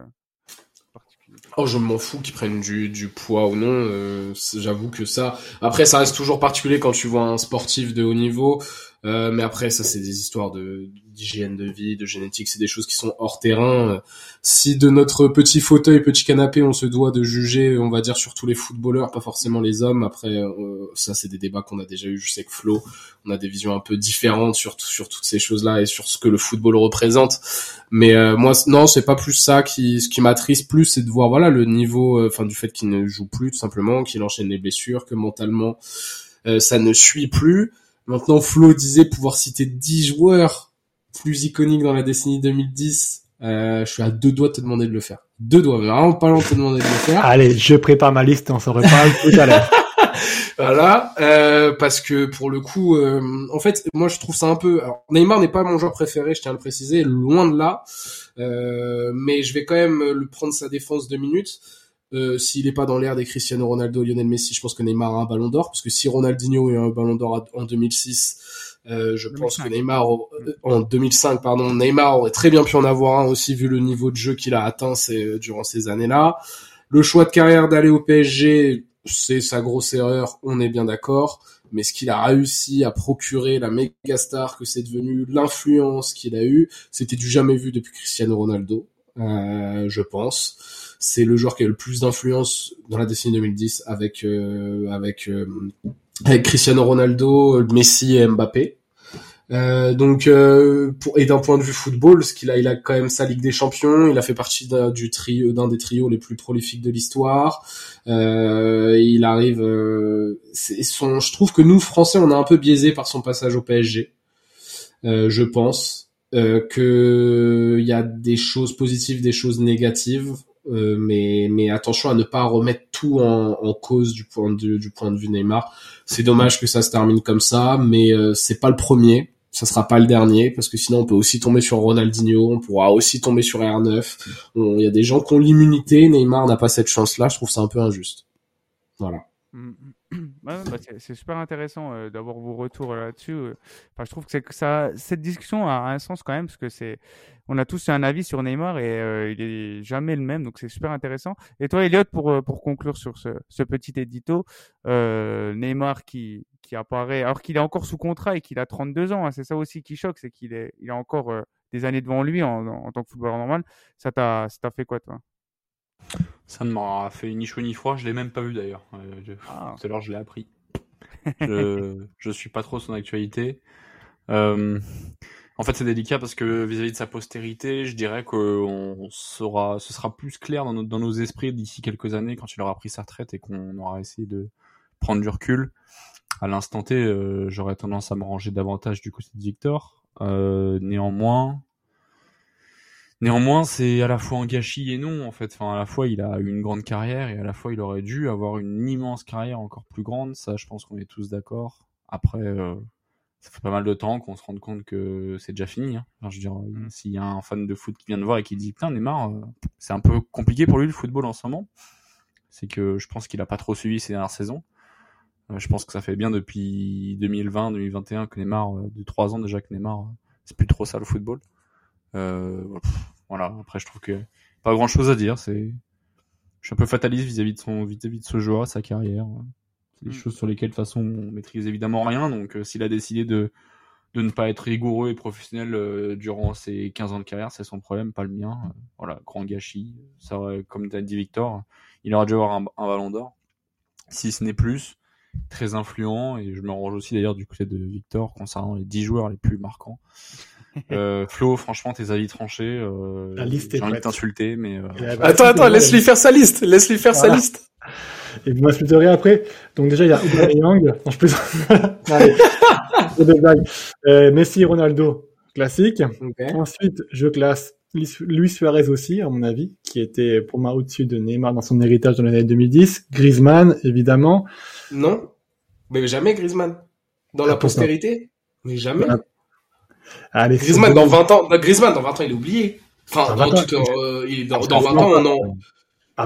Oh, je m'en fous qu'ils prennent du, poids ou non. J'avoue que ça. Après, ça reste toujours particulier quand tu vois un sportif de haut niveau. Mais après, ça, c'est des histoires de d'hygiène de vie, de génétique, c'est des choses qui sont hors terrain. Si de notre petit fauteuil, petit canapé, on se doit de juger, on va dire surtout les footballeurs, pas forcément les hommes. Après, euh, ça c'est des débats qu'on a déjà eu. Je sais que Flo, on a des visions un peu différentes sur sur toutes ces choses-là et sur ce que le football représente. Mais euh, moi, non, c'est pas plus ça qui ce qui m'attriste plus, c'est de voir voilà le niveau, euh, enfin du fait qu'il ne joue plus tout simplement, qu'il enchaîne les blessures, que mentalement ça ne suit plus. Maintenant, Flo disait pouvoir citer 10 joueurs plus iconique dans la décennie 2010, euh, je suis à deux doigts de te demander de le faire. Deux doigts, vraiment pas loin de te demander de le faire. Allez, je prépare ma liste, on s'en reparle tout à l'heure. voilà, euh, parce que pour le coup, euh, en fait, moi je trouve ça un peu. Alors, Neymar n'est pas mon joueur préféré, je tiens à le préciser, loin de là. Euh, mais je vais quand même le prendre sa défense deux minutes. Euh, s'il n'est pas dans l'air des Cristiano Ronaldo, Lionel Messi, je pense que Neymar a un ballon d'or, parce que si Ronaldinho a un ballon d'or en 2006, euh, je pense que Neymar euh, en 2005 pardon Neymar aurait très bien pu en avoir un aussi vu le niveau de jeu qu'il a atteint c'est durant ces années-là. Le choix de carrière d'aller au PSG, c'est sa grosse erreur, on est bien d'accord, mais ce qu'il a réussi à procurer la méga star que c'est devenu, l'influence qu'il a eu, c'était du jamais vu depuis Cristiano Ronaldo, euh, je pense. C'est le joueur qui a le plus d'influence dans la décennie 2010 avec euh, avec avec Cristiano Ronaldo, Messi et Mbappé. Euh, donc, euh, pour, et d'un point de vue football, ce qu'il a, il a quand même sa Ligue des Champions. Il a fait partie d'un, du trio, d'un des trios les plus prolifiques de l'histoire. Euh, il arrive. Euh, son, je trouve que nous Français, on a un peu biaisé par son passage au PSG. Euh, je pense euh, que y a des choses positives, des choses négatives. Euh, mais, mais attention à ne pas remettre tout en, en cause du point de, du point de vue Neymar. C'est dommage que ça se termine comme ça, mais euh, c'est pas le premier, ça sera pas le dernier, parce que sinon on peut aussi tomber sur Ronaldinho, on pourra aussi tomber sur R9. Il y a des gens qui ont l'immunité, Neymar n'a pas cette chance-là, je trouve ça un peu injuste. Voilà. Mm, mm. Bah, c'est super intéressant euh, d'avoir vos retours là-dessus. Enfin, je trouve que, cette discussion a un sens quand même parce que c'est, on a tous un avis sur Neymar et euh, il est jamais le même, donc c'est super intéressant. Et toi, Elliot, pour euh, pour conclure sur ce, petit édito, Neymar qui qui apparaît alors qu'il est encore sous contrat et qu'il a 32 ans, hein, c'est ça aussi qui choque, c'est qu'il a encore des années devant lui en, en tant que footballeur normal. Ça t'a ça t'a fait quoi toi? Ça ne m'aura fait ni chaud ni froid, je l'ai même pas vu d'ailleurs. Euh, je- Ah. Tout à l'heure, je l'ai appris. je, je suis pas trop son actualité. Euh, en fait, c'est délicat parce que vis-à-vis de sa postérité, je dirais qu'on sera, ce sera plus clair dans nos, dans nos esprits d'ici quelques années quand il aura pris sa retraite et qu'on aura essayé de prendre du recul. À l'instant T, euh, j'aurais tendance à me ranger davantage du côté de Victor. Euh, néanmoins, Néanmoins, c'est à la fois un gâchis et non, en fait. Enfin, à la fois, il a eu une grande carrière et à la fois, il aurait dû avoir une immense carrière encore plus grande. Ça, je pense qu'on est tous d'accord. Après, euh, ça fait pas mal de temps qu'on se rende compte que c'est déjà fini. Hein. Enfin, je veux dire, Mm. s'il y a un fan de foot qui vient de voir et qui dit putain, Neymar, euh, c'est un peu compliqué pour lui le football en ce moment. C'est que je pense qu'il a pas trop suivi ces dernières saisons. Euh, je pense que ça fait bien depuis 2020, 2021 que Neymar, euh, de trois ans déjà que Neymar, euh, c'est plus trop ça le football. Euh, voilà. Après, je trouve que pas grand chose à dire. C'est, je suis un peu fataliste vis-à-vis de son, vis-à-vis de ce joueur, sa carrière. C'est des Mm. choses sur lesquelles, de toute façon, on maîtrise évidemment rien. Donc, euh, s'il a décidé de, de ne pas être rigoureux et professionnel euh, durant ses 15 ans de carrière, c'est son problème, pas le mien. Euh, voilà, grand gâchis. Ça, comme t'as dit Victor, il aurait dû avoir un, un ballon d'or. Si ce n'est plus, très influent. Et je me range aussi d'ailleurs du côté de Victor concernant les 10 joueurs les plus marquants. Euh, Flo, franchement, tes avis tranchés. Euh, La liste est J'ai envie de t'insulter, mais euh, bah, Attends, attends, laisse-lui faire sa liste. Laisse-lui faire sa liste. Et moi, je plutôt après. Donc déjà, il y a Aubameyang. Non, je plaisante. Allez. Euh, Messi, Ronaldo, classique. Ensuite, je classe Luis Suarez aussi, à mon avis, qui était pour moi au-dessus de Neymar dans son héritage dans l'année 2010. Griezmann, évidemment. Non. Mais jamais Griezmann. Dans la Ah, postérité. Mais jamais. Allez, c'est Griezmann dans 20 ans, Griezmann dans 20 ans, il est oublié. Enfin, Dans dans 20 ans, tout, euh, il est dans, dans Absolument 20 ans, on en,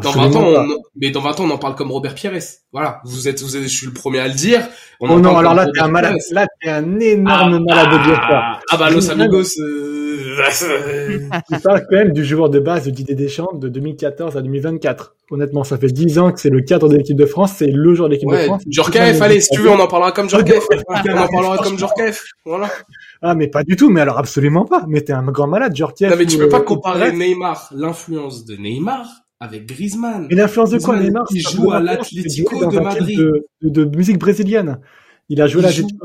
dans Absolument 20 ans, on, mais dans 20 ans, on en parle comme Robert Pires. Voilà. Vous êtes, vous êtes, je suis le premier à le dire. On Oh non, alors là, t'es un Robert malade. Pires. Là, t'es un énorme malade de dire ça. Ah, ah bah, Los Amigos, euh... Tu parles quand même du joueur de base de Didier Deschamps de 2014 à 2024. Honnêtement, ça fait 10 ans que c'est le cadre de l'équipe de France, c'est le joueur de l'équipe de France. Djorkaeff, allez, si tu veux, on en parlera comme Djorkaeff. on en parlera comme Djorkaeff. Voilà. Ah, mais pas du tout, mais alors absolument pas. Mais t'es un grand malade, Djorkaeff. Non, mais tu peux pas comparer Neymar, l'influence de Neymar avec Griezmann. Mais l'influence de quoi, Neymar il joue à l'Atlético de Madrid. De, musique brésilienne. Il a joué joue- j'ai-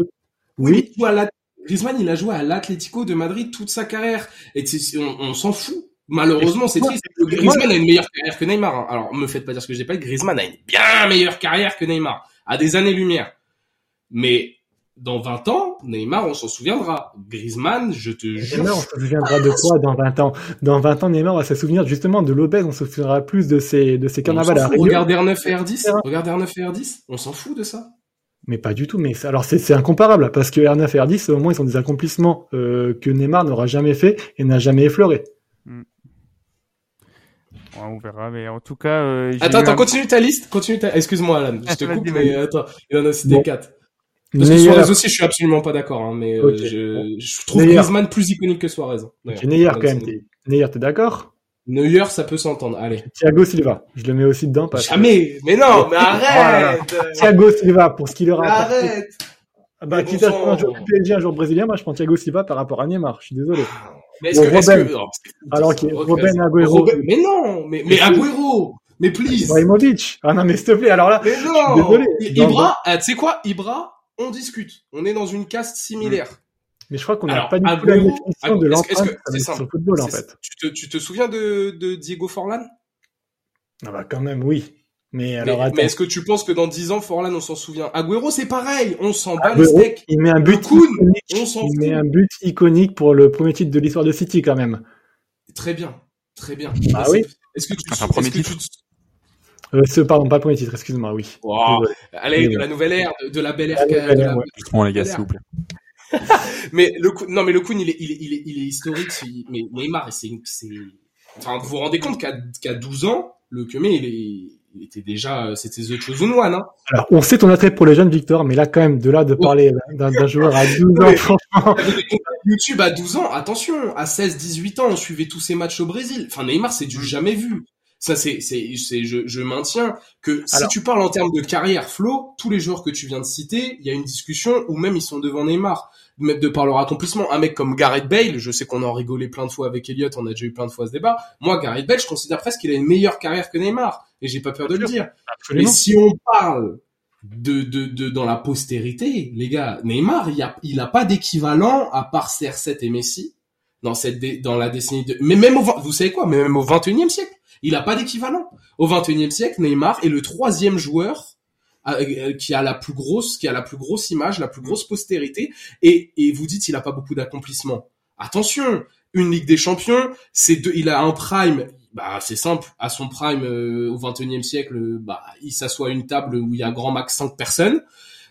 Oui, à Griezmann, il a joué à l'Atlético de Madrid toute sa carrière. Et on s'en fout. Malheureusement, c'est triste. Griezmann a une meilleure carrière que Neymar. hein. Alors, me faites pas dire ce que j'ai pas dit. Griezmann a une bien meilleure carrière que Neymar. À des années-lumière. Mais, dans 20 ans, Neymar, on s'en souviendra. Griezmann, je te jure. Neymar, on se souviendra de quoi dans 20 ans Dans 20 ans, Neymar, on va se souvenir justement de l'obèse, on se souviendra plus de ses, de ses carnavals à fout. Rio. Regarde R9 et R10. Regarde R9 et R10. On s'en fout de ça. Mais pas du tout. Mais alors c'est incomparable parce que R9 et R10, au moins, ils ont des accomplissements euh, que Neymar n'aura jamais fait et n'a jamais effleuré. Ouais, on verra, mais en tout cas. euh, Attends, attends, un- continue ta liste. Continue ta... Excuse-moi, Alan. Je te coupe, mais attends. Il en a cité Bon. 4. Parce que Neymar, Suarez aussi, je suis absolument pas d'accord, hein, mais euh, je, je trouve. Griezmann plus iconique que Suarez. d'ailleurs. Ok, Neymar, quand même. c'est- t'es- d'accord? Neuer, ça peut s'entendre. Allez. Thiago Silva, je le mets aussi dedans parce que Jamais. Mais non, mais arrête. Thiago Silva, pour ce qu'il aura arrête. Ah Bah, quitte à prendre un du PSG, un joueur brésilien, moi je prends Thiago Silva par rapport à Neymar. Je suis désolé. Mais est-ce Bon, que, est-ce Robben. que, non, c'est- Alors qu'il c'est- Agüero. Mais non, mais, mais Agüero. Mais please. Ibrahimovic. Ah non, mais s'il te plaît, alors là, Mais non. désolé. Ibra, ah, tu sais quoi, Ibra, on discute. On est dans une caste similaire. mais je crois qu'on n'a pas du tout la définition de Agüero- est-ce que- l'empreinte sur le football, en fait. Tu te, tu te souviens de, de Diego Forlan? Ah bah, quand même, oui. Mais Mais, alors, attends. mais est-ce que tu penses que dans 10 ans, Forlan, on s'en souvient? Agüero, c'est pareil. On s'en bat les steaks. il met un but Le on s'en Il fout. met un but iconique pour le premier titre de l'histoire de City, quand même. Très bien. Très bien. Ah oui? Est-ce que tu est-ce premier que titre. tu Euh, ce, pardon, pas le premier titre, excuse-moi, oui. Wow. Allez, de la nouvelle ère, de, de la belle ère. La ouais. Les gars, s'il vous plaît. Mais le coup, non, mais le coup, il est, il est, il est, il est historique. Mais Neymar, c'est, c'est, enfin, vous vous rendez compte qu'à, qu'à 12 ans, le Kemé, il, est, il était déjà, c'était The Chosen One, hein. Alors, on sait ton attrait pour les jeunes, Victor, mais là, quand même, de là de parler d'un d'un joueur à 12 ans, franchement. YouTube à 12 ans, attention, à 16, 18 ans, on suivait tous ces matchs au Brésil. Enfin, Neymar, c'est du jamais vu. Ça, c'est, c'est, c'est, je, je maintiens que si Alors- tu parles en termes de carrière flow, tous les joueurs que tu viens de citer, il y a une discussion où même ils sont devant Neymar. Même de par leur accomplissement. Un mec comme Gareth Bale, je sais qu'on en rigolait plein de fois avec Elliott, on a déjà eu plein de fois ce débat. Moi, Gareth Bale, je considère presque qu'il a une meilleure carrière que Neymar. et j'ai pas peur de le dire. Absolument. Mais si on parle de, de, de dans la postérité, les gars, Neymar, il a, il a pas d'équivalent à part CR7 et Messi dans cette dé- dans la décennie de mais même au vous savez quoi, mais même au 21e siècle, il a pas d'équivalent. Au 21e siècle, Neymar est le troisième joueur euh, euh, qui a la plus grosse qui a la plus grosse image, la plus grosse postérité et et vous dites il a pas beaucoup d'accomplissements. Attention, une Ligue des Champions, c'est deux, il a un prime bah c'est simple à son prime euh, au 21e siècle bah il s'assoit à une table où il y a grand max 5 personnes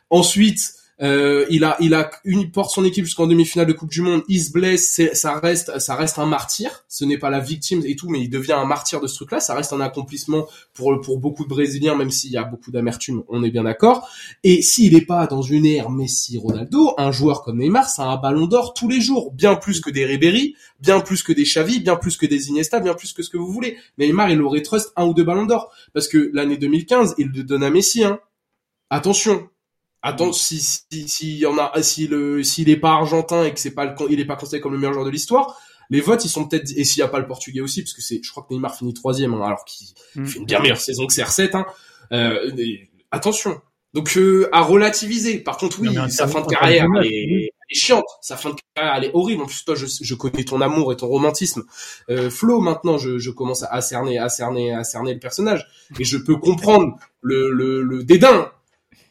ensuite euh, il a il a une porte son équipe jusqu'en demi-finale de Coupe du Monde il se blesse ça reste ça reste un martyr ce n'est pas la victime et tout mais il devient un martyr de ce truc là ça reste un accomplissement pour pour beaucoup de brésiliens même s'il y a beaucoup d'amertume on est bien d'accord et s'il n'est pas dans une ère Messi Ronaldo un joueur comme Neymar c'est un ballon d'or tous les jours bien plus que des Ribéry bien plus que des Xavi, bien plus que des Iniesta, bien plus que ce que vous voulez. Neymar, il aurait trust un ou deux ballons d'or. Parce que l'année 2015, il le donne à Messi, hein. Attention. Attends, si, si, si y en a, si le, s'il est pas argentin et que c'est pas le, il est pas considéré comme le meilleur joueur de l'histoire, les votes, ils sont peut-être, et s'il y a pas le portugais aussi, parce que c'est, je crois que Neymar finit troisième, hein, alors qu'il Mm. fait une bien meilleure saison que CR7, hein. Euh, et- attention. Donc, euh, à relativiser. Par contre, oui, Non, sa fin de carrière, elle est, elle est chiante. Sa fin de carrière, elle est horrible. En plus, toi, je, je connais ton amour et ton romantisme. Euh, Flo, maintenant, je, je commence à cerner, à cerner, à cerner le personnage. Et je peux comprendre le, le, le dédain.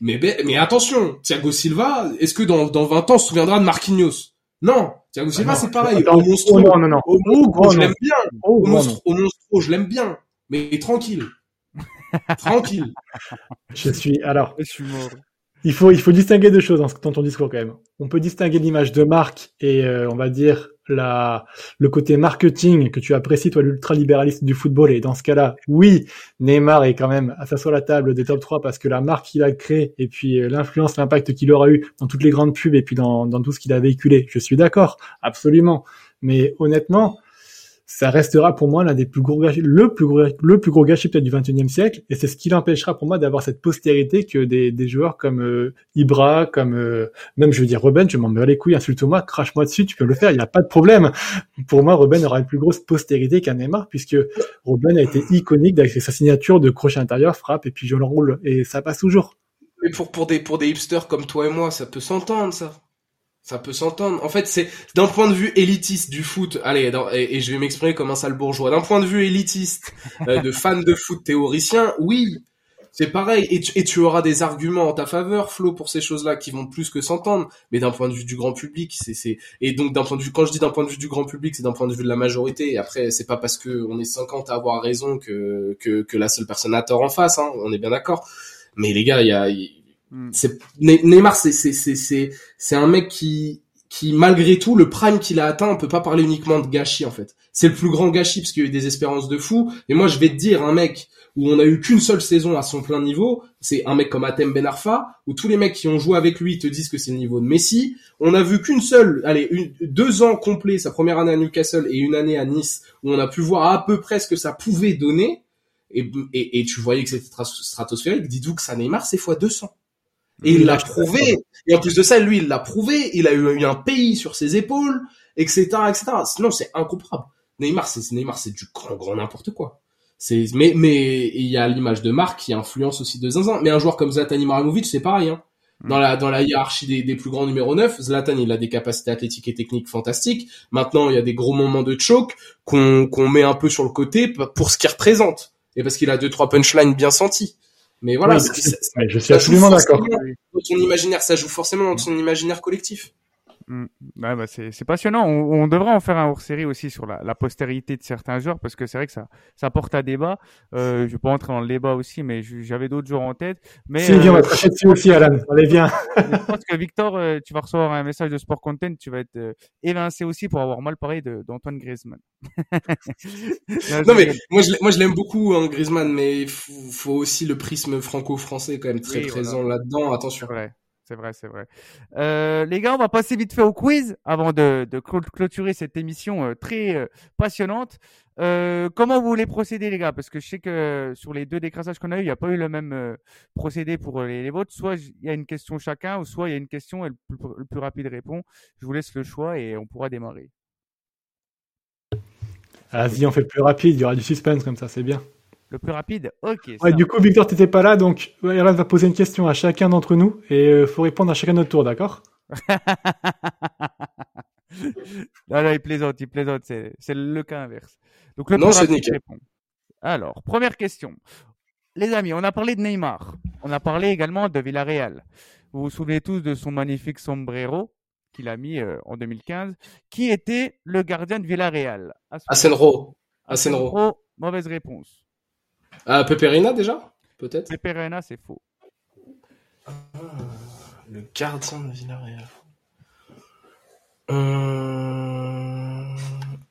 Mais, ben- mais attention, Thiago Silva, est-ce que dans, dans 20 ans, on se souviendra de Marquinhos? Non. Thiago Silva, Ah c'est pareil. Attends, Au monstro, oh non, non, non. au monstro, Oh je l'aime bien. Oh, Au non. monstro, au monstro, je l'aime bien. Mais tranquille. tranquille. Je suis, alors, Je suis mort. il faut, il faut distinguer deux choses dans, dans ton discours quand même. On peut distinguer l'image de marque et, euh, on va dire, la, le côté marketing que tu apprécies, toi, l'ultralibéralisme du football. Et dans ce cas-là, oui, Neymar est quand même à s'asseoir à la table des top 3 parce que la marque qu'il a créée et puis euh, l'influence, l'impact qu'il aura eu dans toutes les grandes pubs et puis dans, dans tout ce qu'il a véhiculé. Je suis d'accord, absolument. Mais honnêtement, ça restera pour moi l'un des plus gros gâchis, le plus gros, le plus gros gâchis peut-être du 21e siècle, et c'est ce qui l'empêchera pour moi d'avoir cette postérité que des, des joueurs comme euh, Ibra, comme euh, même je veux dire Robben, je m'en meurs les couilles, insulte-moi, crache-moi dessus, tu peux le faire, il n'y a pas de problème. Pour moi, Robben aura une plus grosse postérité qu'un Neymar, puisque Robben a été iconique avec sa signature de crochet intérieur, frappe et puis je l'enroule, et ça passe toujours. Mais pour, pour des, pour des hipsters comme toi et moi, ça peut s'entendre, ça. Ça peut s'entendre. En fait, c'est d'un point de vue élitiste du foot. Allez, et, je vais m'exprimer comme un sale bourgeois. D'un point de vue élitiste, euh, de fan de foot théoricien, oui, c'est pareil. Et tu, auras des arguments en ta faveur, Flo, pour ces choses-là qui vont plus que s'entendre. Mais d'un point de vue du grand public, c'est, et donc d'un point de vue, quand je dis d'un point de vue du grand public, c'est d'un point de vue de la majorité. Et après, c'est pas parce que on est 50 à avoir raison que, que, la seule personne a tort en face, hein. On est bien d'accord. Mais les gars, il y a, Mm. c'est Ne- Neymar c'est c'est un mec qui qui malgré tout le prime qu'il a atteint on peut pas parler uniquement de gâchis en fait. C'est le plus grand gâchis parce qu'il y a eu des espérances de fou. Et moi je vais te dire un mec où on a eu qu'une seule saison à son plein niveau c'est un mec comme Atem Ben Arfa où tous les mecs qui ont joué avec lui te disent que c'est le niveau de Messi. On a vu qu'une seule allez deux ans complets sa première année à Newcastle et une année à Nice où on a pu voir à peu près ce que ça pouvait donner. Et, et, et tu voyais que c'était strat- stratosphérique. Dis-vous que ça Neymar c'est fois 200 et il l'a prouvé. Et en plus de ça, lui, il l'a prouvé. Il a eu, eu un pays sur ses épaules, etc., etc. Sinon, c'est incomparable. Neymar, c'est Neymar, c'est du grand, grand n'importe quoi. C'est, mais, mais il y a l'image de marque qui influence aussi de zinzin. Mais un joueur comme Zlatan Ibrahimovic, c'est pareil. Hein. Dans la dans la hiérarchie des, des plus grands numéro 9, Zlatan il a des capacités athlétiques et techniques fantastiques. Maintenant, il y a des gros moments de choke qu'on qu'on met un peu sur le côté pour ce qu'il représente et parce qu'il a deux trois punchlines bien sentis. Mais voilà, Oui, ouais, je suis absolument d'accord. Dans ton imaginaire, ça joue forcément dans ton imaginaire collectif. Ouais, bah c'est passionnant. On, on devrait en faire un hors-série aussi sur la, la postérité de certains joueurs parce que c'est vrai que ça, ça porte à débat. Euh, je vais pas entrer dans le débat aussi, mais j'avais d'autres joueurs en tête. Mais Si, viens, on euh, va te cracher dessus aussi, Alan. Allez, viens. je pense que Victor, euh, tu vas recevoir un message de Sport Content, tu vas être euh, évincé aussi pour avoir mal parlé d'Antoine Griezmann. Non mais moi je, l'aime beaucoup hein, Griezmann, mais faut, faut aussi le prisme franco-français quand même très Oui, présent là-dedans. Attention. vrai, c'est vrai, c'est vrai. Euh, les gars, on va passer vite fait au quiz avant de, clôturer cette émission euh, très euh, passionnante. Comment vous voulez procéder, les gars? Parce que je sais que sur les deux décrassages qu'on a eu, il n'y a pas eu le même procédé pour les, les vôtres. Soit il y a une question chacun, ou soit il y a une question et le plus, le plus rapide répond. Je vous laisse le choix et on pourra démarrer. Vas-y, on fait le plus rapide. Il y aura du suspense comme ça, c'est bien. Le plus rapide Ok. Ouais, du coup, Victor, t'étais pas là, donc Erlan va poser une question à chacun d'entre nous et euh, faut répondre à chacun notre tour, d'accord? Non, non, il plaisante, il plaisante, c'est, c'est le cas inverse. Donc le Non, plus c'est rapide nickel. répond. Alors, première question. Les amis, on a parlé de Neymar. On a parlé également de Villarreal. Vous vous souvenez tous de son magnifique sombrero qu'il a mis euh, en 2015. Qui était le gardien de Villarreal? Asenro. Asenro, mauvaise réponse. Ah, Peperina déjà Peut-être Pepe Reina, c'est faux. Le gardien de Villarreal. Euh...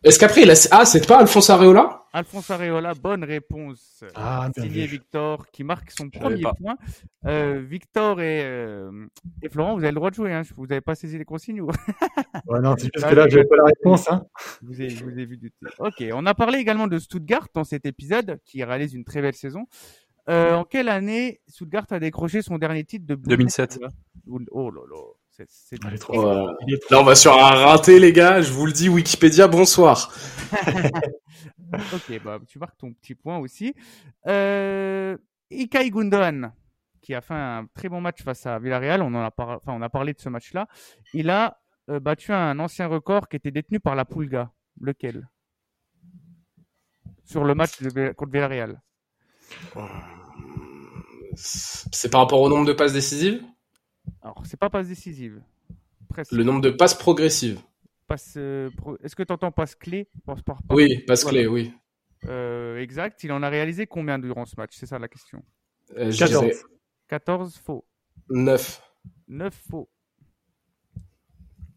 Est-ce qu'après il a... Ah, c'est pas Alphonse Areola? Alphonse Areola, bonne réponse. Ah, Signé. Victor qui marque son premier point. Euh, Victor et, euh, et Florent, vous avez le droit de jouer. Hein. Vous n'avez pas saisi les consignes ou... Ouais, non, c'est juste que là, j'avais pas la réponse. Hein. vous, avez, vous avez vu du Ok, on a parlé également de Stuttgart dans cet épisode qui réalise une très belle saison. Euh, en quelle année Stuttgart a décroché son dernier titre de 2007. Bundesliga Oh là là, c'est c'est- Elle est trop Voilà. Il est trop- Là, on va sur un raté, les gars. Je vous le dis, Wikipédia, bonsoir. Ok, bah, tu marques ton petit point aussi. Euh, Ilkay Gundogan, qui a fait un très bon match face à Villarreal, on, en a, par- enfin, on a parlé de ce match-là. Il a euh, battu un ancien record qui était détenu par la Pulga. Lequel? Sur le match de, contre Villarreal. C'est par rapport au nombre de passes décisives? Alors, c'est pas passe décisive. Presque. Le nombre de passes progressives. Passe, euh, pro- Est-ce que tu entends passe clé Passe par- par- Oui, passe Voilà. clé, oui. Euh, exact. Il en a réalisé combien durant ce match? C'est ça la question. Euh, je 14. dirais 14 faux. 9. 9 faux.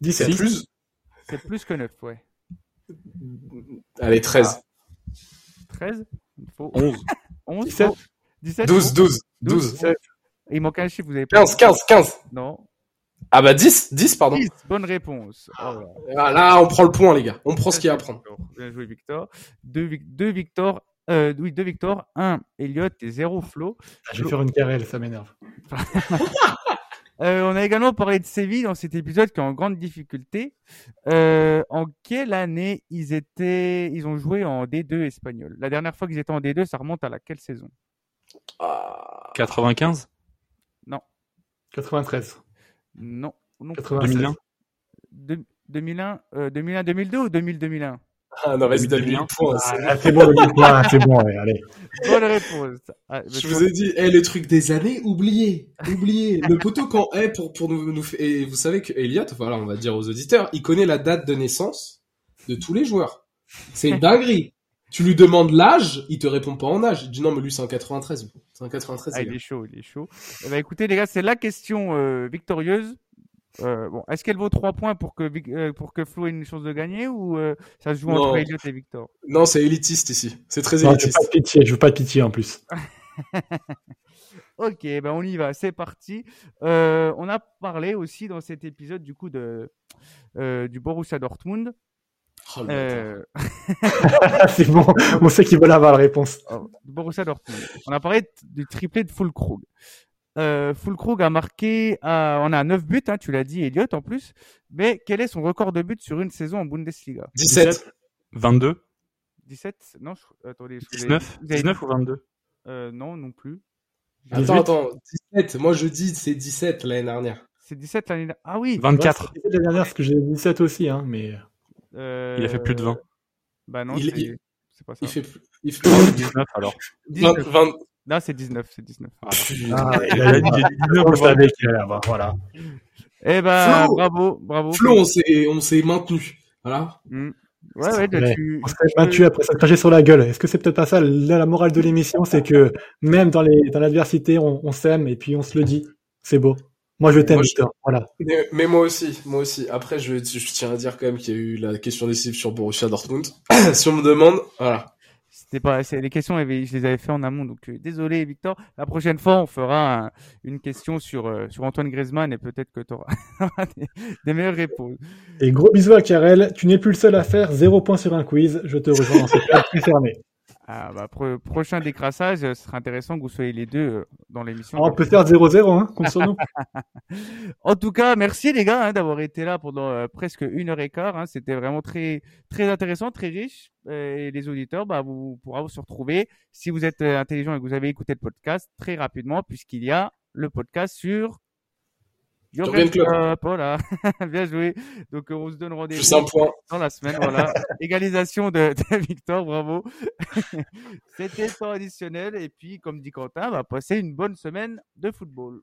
17. C'est plus? C'est plus que 9, ouais. Allez, 13. 13 Faux. 11. 11 17. faux. 17 12, faux. 12, 12. 12. Il manque un chiffre, vous avez pas 15, 15, 15. Non. Ah bah 10, 10, pardon. 10, bonne réponse. Oh là. Ah, là, on prend le point, les gars. On prend ce qu'il y a à prendre. Bien joué, Victor. Deux, deux Victor. Euh, oui, deux Victor. Un Elliot et zéro Flo. Je vais faire une carrelle, ça m'énerve. Euh, on a également parlé de Séville dans cet épisode qui est en grande difficulté. Euh, en quelle année ils étaient, ils ont joué en D2 espagnol? La dernière fois qu'ils étaient en D2, ça remonte à la quelle saison? Ah, 95 93. Non. non. 96. 2001 De- 2001, euh, 2001, 2002 ou 2000, 2001 Ah, non, vas-y, donne-lui 2001. le point. c'est- Ah, c'est bon, le points, c'est bon, ouais, allez. Bonne réponse. Ah, Je vous ai dit, eh, les trucs des années, oubliez, oubliez. Le poteau quand, eh, pour, pour nous, nous, et vous savez que Elliot, voilà, on va dire aux auditeurs, il connaît la date de naissance de tous les joueurs. C'est une dinguerie. Tu lui demandes l'âge, il te répond pas en âge. Il dit non, mais lui, c'est en 93. C'est en 93, Ah, il est chaud, il est chaud. Eh ben, écoutez, les gars, c'est la question euh, victorieuse. Euh, bon, est-ce qu'elle vaut 3 points pour que, Vic- euh, pour que Flo ait une chance de gagner ou euh, ça se joue Non. entre Elliot et Victor? Non, c'est élitiste ici. C'est très Non, je veux élitiste. pas de pitié, je veux pas de pitié en plus. Ok, ben on y va, c'est parti. Euh, on a parlé aussi dans cet épisode du coup de euh, du Borussia Dortmund. Oh. Euh, c'est bon, on sait qu'ils veulent avoir la réponse. oh, Borussia Dortmund. On a parlé du triplé de Fulkrug. Euh, Fulkrug a marqué, à- on a 9 buts, hein, tu l'as dit, Elliot en plus. Mais quel est son record de buts sur une saison en Bundesliga? 17. 22 17 Non, je- attendez. je- 19 vous avez- 19 ou 22 Euh, Non, non plus. Attends, 18. attends. 17. Moi, je dis, c'est 17 l'année dernière. C'est 17 l'année dernière. Ah oui 24 Ouais, c'était la dernière, parce que j'ai 17 aussi, hein, mais. Euh, Il a fait plus de 20. Bah non, Il- c'est il- c'est pas ça. Il fait plus. Il fait 19 alors 20, 19. 20. Non, c'est 19, c'est 19. Putain. Ah, il a a dit, dit 19 on le ou 22. savait qu'il allait avoir, voilà. Eh ben, Flo bravo, bravo. Flo, on s'est, on s'est maintenu. Voilà. Hmm. Ouais, ouais, Ouais. tu, On serait battu après ça cracher sur la gueule. Est-ce que c'est peut-être pas ça la, la morale de l'émission, c'est que même dans les dans l'adversité, on, on s'aime et puis on se le dit. C'est beau. Moi, je t'aime, Moi, je- Victor. Voilà. Mais, mais moi aussi, moi aussi. Après, je, je tiens à dire quand même qu'il y a eu la question décisive sur Borussia Dortmund. si on me demande, voilà. c'était pas, c'est, les questions, je les avais fait en amont, donc euh, désolé, Victor. La prochaine fois, on fera un- une question sur, euh, sur Antoine Griezmann et peut-être que tu auras des, des meilleures réponses. Et gros bisous à Karel. Tu n'es plus le seul à faire zéro point sur un quiz. Je te rejoins dans ce cadre très fermé. Ah, bah, pro- prochain décrassage, euh, ce sera intéressant que vous soyez les deux euh, dans l'émission. On peut faire 0-0, hein, nous. En tout cas, merci les gars hein, d'avoir été là pendant euh, presque une heure et quart. hein. C'était vraiment très très intéressant, très riche. Et les auditeurs, bah, vous pourrez se retrouver si vous êtes intelligent et que vous avez écouté le podcast très rapidement, puisqu'il y a le podcast sur Klopp. Klopp, Voilà, bien joué. Donc euh, on se donne rendez-vous dans la semaine. Voilà, égalisation de, de Victor, bravo. C'était temps additionnel et puis comme dit Quentin, va passer une bonne semaine de football.